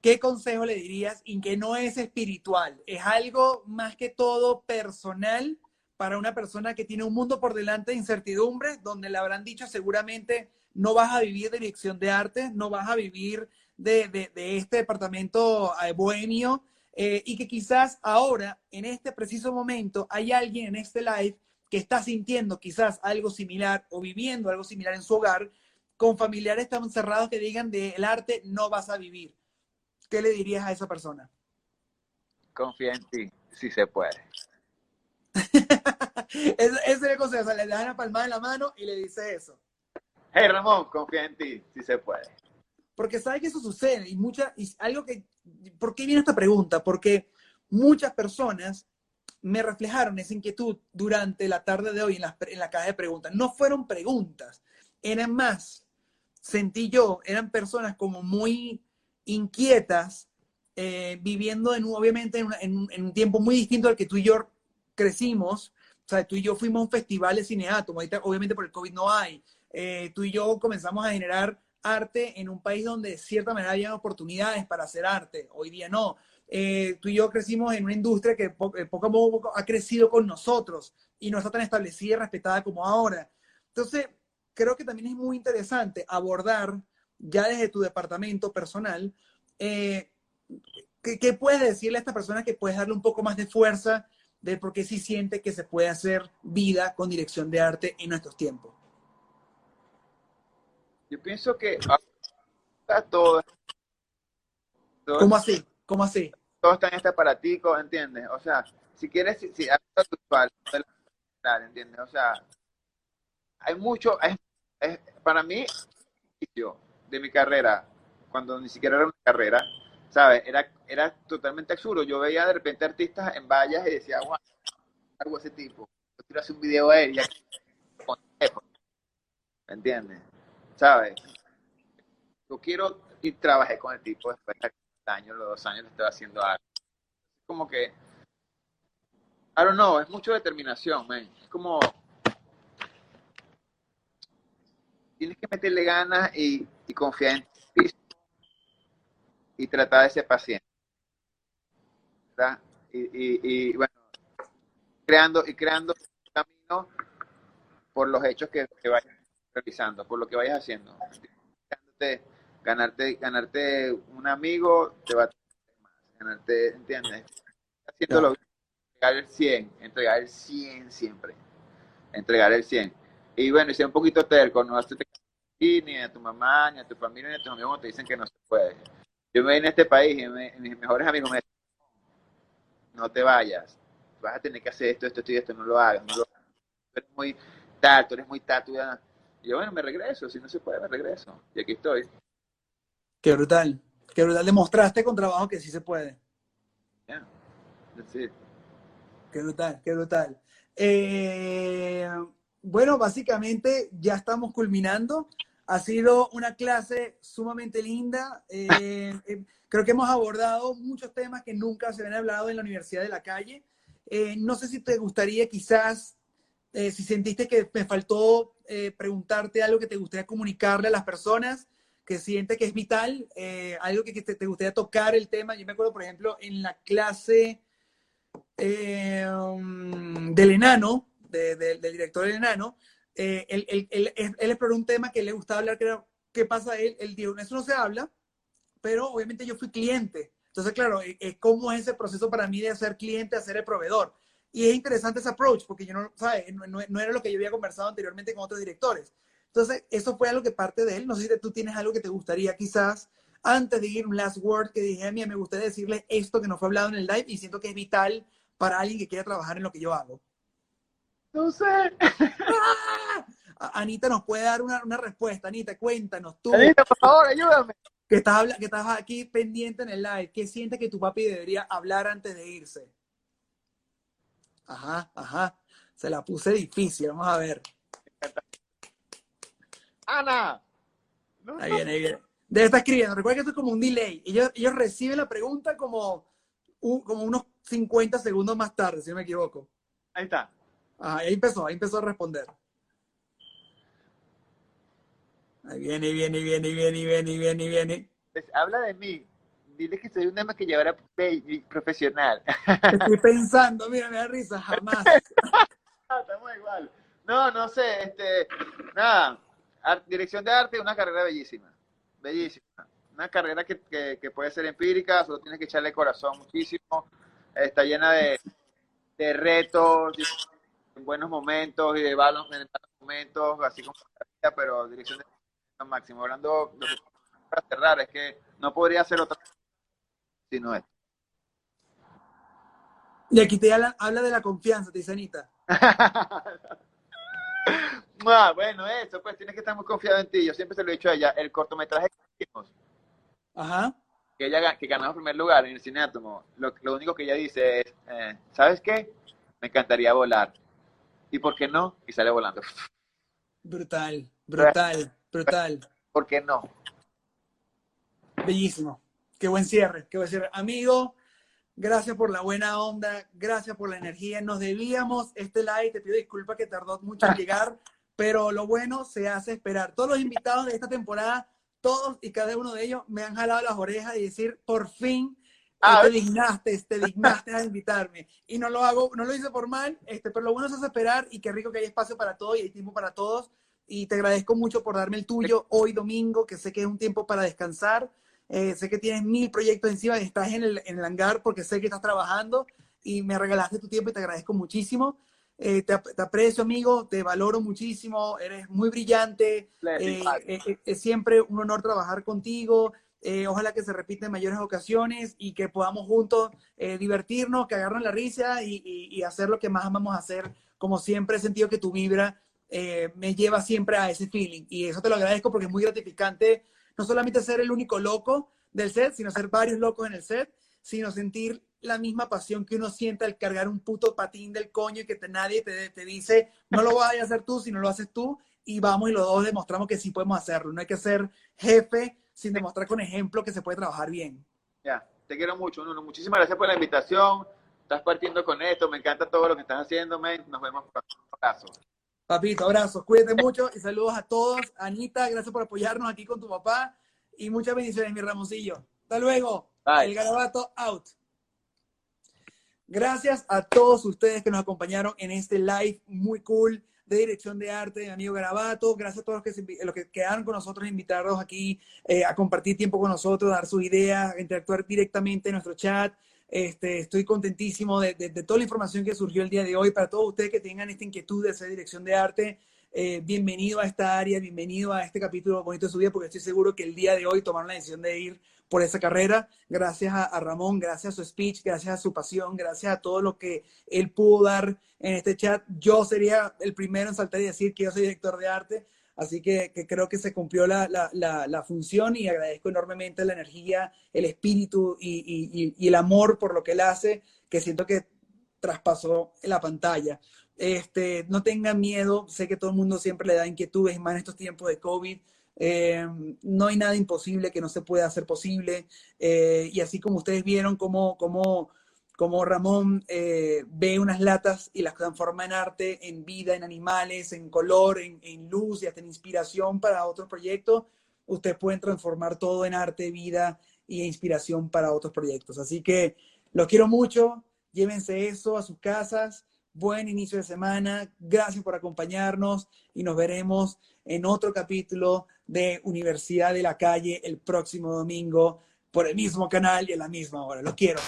¿Qué consejo le dirías? Y que no es espiritual, es algo más que todo personal para una persona que tiene un mundo por delante de incertidumbre, donde le habrán dicho seguramente no vas a vivir de dirección de arte, no vas a vivir de, este departamento eh, bohemio eh, y que quizás ahora, en este preciso momento, hay alguien en este live que está sintiendo quizás algo similar o viviendo algo similar en su hogar, con familiares tan cerrados que digan del arte no vas a vivir. ¿Qué le dirías a esa persona? Confía en ti, si se puede. ese es el consejo, le da una palmada en la mano y le dice eso. Hey Ramón, confía en ti, si se puede. Porque sabe que eso sucede y mucha, y algo que, ¿por qué viene esta pregunta? Porque muchas personas me reflejaron esa inquietud durante la tarde de hoy en la, en la caja de preguntas. No fueron preguntas, eran más, sentí yo, eran personas como muy inquietas, eh, viviendo en, obviamente en, un tiempo muy distinto al que tú y yo crecimos. O sea, tú y yo fuimos a un festival de cineato, ahorita obviamente por el COVID no hay. Eh, tú y yo comenzamos a generar arte en un país donde de cierta manera había oportunidades para hacer arte, hoy día no. Eh, tú y yo crecimos en una industria que eh, poco, a poco ha crecido con nosotros y no está tan establecida y respetada como ahora. Entonces, creo que también es muy interesante abordar ya desde tu departamento personal, eh, ¿qué, puedes decirle a esta persona que puedes darle un poco más de fuerza de por qué sí siente que se puede hacer vida con dirección de arte en nuestros tiempos? Yo pienso que todo, todo ¿Cómo así? ¿Cómo así? Todo está en este aparatico, ¿entiendes? O sea, si quieres, si, si ¿entiendes? O sea, hay mucho, es, para mí, de mi carrera, cuando ni siquiera era una carrera, ¿sabes? Era, era totalmente absurdo. Yo veía de repente artistas en vallas y decía, wow, algo de ese tipo. Yo quiero hacer un video de ella. ¿Me entiendes? ¿Sabes? Yo quiero y trabajé con el tipo después de años, los dos años le estoy haciendo algo. Como que, I don't know, es mucho determinación, man. Es como, tienes que meterle ganas y, y confiar en ti y tratar de ser paciente. ¿verdad? Y, y, y, bueno, creando y creando camino por los hechos que, que vayan realizando, por lo que vayas haciendo. Ganarte, ganarte, un amigo te va a más. Ganarte, ¿entiendes? Haciéndolo entregar el 100, entregar el 100 siempre. Entregar el 100. Y bueno, y sea un poquito terco, no hacerte ni a tu mamá, ni a tu familia, ni a tus amigos te dicen que no se puede. Yo me vine a este país y mis mejores amigos me dicen, no te vayas, vas a tener que hacer esto, esto, esto y esto, no lo hagas, no lo hagas. Tú eres muy tal, tú eres muy tal, tú y yo, bueno, me regreso, si no se puede, me regreso. Y aquí estoy. Qué brutal, qué brutal. Demostraste con trabajo que sí se puede. Yeah, Qué brutal, qué brutal. Eh, bueno, básicamente ya estamos culminando. Ha sido una clase sumamente linda. Eh, eh, creo que hemos abordado muchos temas que nunca se habían hablado en la Universidad de la Calle. no sé si te gustaría quizás, si sentiste que me faltó eh, preguntarte algo que te gustaría comunicarle a las personas, que siente que es vital, eh, algo que, te, te, gustaría tocar el tema. Yo me acuerdo, por ejemplo, en la clase eh, del enano, del director del enano, eh, él, él, él, él, exploró un tema que le gustaba hablar, que era qué pasa él. Él dijo, eso no se habla, pero obviamente yo fui cliente. Entonces, claro, ¿cómo es ese proceso para mí de ser cliente a ser el proveedor? Y es interesante ese approach, porque yo no, ¿sabes? No, no, era lo que yo había conversado anteriormente con otros directores. Entonces, eso fue algo que parte de él. No sé si tú tienes algo que te gustaría quizás, antes de ir un last word, que dije, a mí me gustaría decirle esto que no fue hablado en el live y siento que es vital para alguien que quiera trabajar en lo que yo hago. No sé. Anita nos puede dar una, una, respuesta. Anita, cuéntanos tú. Anita, por favor, ayúdame. Que estás, que estás aquí pendiente en el live. ¿Qué sientes que tu papi debería hablar antes de irse? Ajá, ajá. Se la puse difícil, vamos a ver. Ana. ahí viene, ahí viene. Debe estar escribiendo. Recuerda que esto es como un delay. Ellos, ellos reciben la pregunta como, como unos 50 segundos más tarde, si no me equivoco. Ahí está. Ajá, ahí empezó, ahí empezó a responder. Ahí viene, viene, viene, viene, viene, viene, viene. Pues habla de mí dile que soy un tema que llevará profesional. Estoy pensando, mira, me da risa, jamás. Estamos igual. No, no sé, este, nada, dirección de arte, una carrera bellísima, bellísima. Una carrera que, que, puede ser empírica, solo tienes que echarle corazón muchísimo. Está llena de, de retos, de buenos momentos y de malos, momentos, así como la vida, pero dirección de arte máximo. Hablando, lo que para cerrar es que no podría ser otra sino esto. Y aquí te habla, habla de la confianza, te dice Anita. ah, bueno, eso, pues tienes que estar muy confiado en ti. Yo siempre se lo he dicho a ella. El cortometraje que hicimos, Ajá. que ella que ganamos primer lugar en el cine átomo, lo, lo único que ella dice es, eh, ¿sabes qué? Me encantaría volar. ¿Y por qué no? Y sale volando. Brutal, brutal, brutal. ¿Por qué no? Bellísimo. Qué buen cierre, qué buen cierre. Amigo, gracias por la buena onda, gracias por la energía. Nos debíamos este live, te pido disculpas que tardó mucho en llegar, pero lo bueno se hace esperar. Todos los invitados de esta temporada, todos y cada uno de ellos me han jalado las orejas y decir, por fin ah, te dignaste, te dignaste a invitarme. Y no lo hago, no lo hice por mal, este, pero lo bueno es esperar y qué rico que hay espacio para todo y hay tiempo para todos. Y te agradezco mucho por darme el tuyo hoy domingo, que sé que es un tiempo para descansar eh, sé que tienes mil proyectos encima, estás en el, en el hangar porque sé que estás trabajando y me regalaste tu tiempo y te agradezco muchísimo. Eh, te, aprecio, amigo, te valoro muchísimo, eres muy brillante. Eh, es siempre un honor trabajar contigo. ojalá que se repita en mayores ocasiones y que podamos juntos divertirnos, que agarren la risa y, y, hacer lo que más amamos hacer. Como siempre he sentido que tu vibra me lleva siempre a ese feeling y eso te lo agradezco porque es muy gratificante no solamente ser el único loco del set, sino ser varios locos en el set, sino sentir la misma pasión que uno siente al cargar un puto patín del coño y que te, nadie te, te dice, no lo vayas a hacer tú, sino lo haces tú, y vamos y los dos demostramos que sí podemos hacerlo. No hay que ser jefe sin demostrar con ejemplo que se puede trabajar bien. Ya, te quiero mucho, Nuno. Muchísimas gracias por la invitación. Estás partiendo con esto, me encanta todo lo que estás haciendo, man. Nos vemos pronto. Un abrazo. Papito, abrazos, cuídate mucho y saludos a todos. Anita, gracias por apoyarnos aquí con tu papá y muchas bendiciones, mi Ramoncillo. Hasta luego. El garabato out. Gracias a todos ustedes que nos acompañaron en este live muy cool de dirección de arte de mi amigo Garabato. Gracias a todos los que, los que quedaron con nosotros, invitados aquí eh, a compartir tiempo con nosotros, dar sus ideas, interactuar directamente en nuestro chat. Este, estoy contentísimo de, toda la información que surgió el día de hoy. Para todos ustedes que tengan esta inquietud de hacer dirección de arte, eh, bienvenido a esta área, bienvenido a este capítulo bonito de su vida, porque estoy seguro que el día de hoy tomaron la decisión de ir por esa carrera. Gracias a, Ramón, gracias a su speech, gracias a su pasión, gracias a todo lo que él pudo dar en este chat. Yo sería el primero en saltar y decir que yo soy director de arte. Así que, creo que se cumplió la, la, la, función y agradezco enormemente la energía, el espíritu y, y, el amor por lo que él hace, que siento que traspasó la pantalla. Este, no tengan miedo, sé que todo el mundo siempre le da inquietudes, más en estos tiempos de COVID. Eh, no hay nada imposible que no se pueda hacer posible. Eh, y así como ustedes vieron cómo, cómo como Ramón eh, ve unas latas y las transforma en arte, en vida, en animales, en color, en, luz y hasta en inspiración para otros proyectos. ustedes pueden transformar todo en arte, vida e inspiración para otros proyectos. Así que los quiero mucho, llévense eso a sus casas, buen inicio de semana, gracias por acompañarnos y nos veremos en otro capítulo de Universidad de la Calle el próximo domingo por el mismo canal y a la misma hora. Los quiero.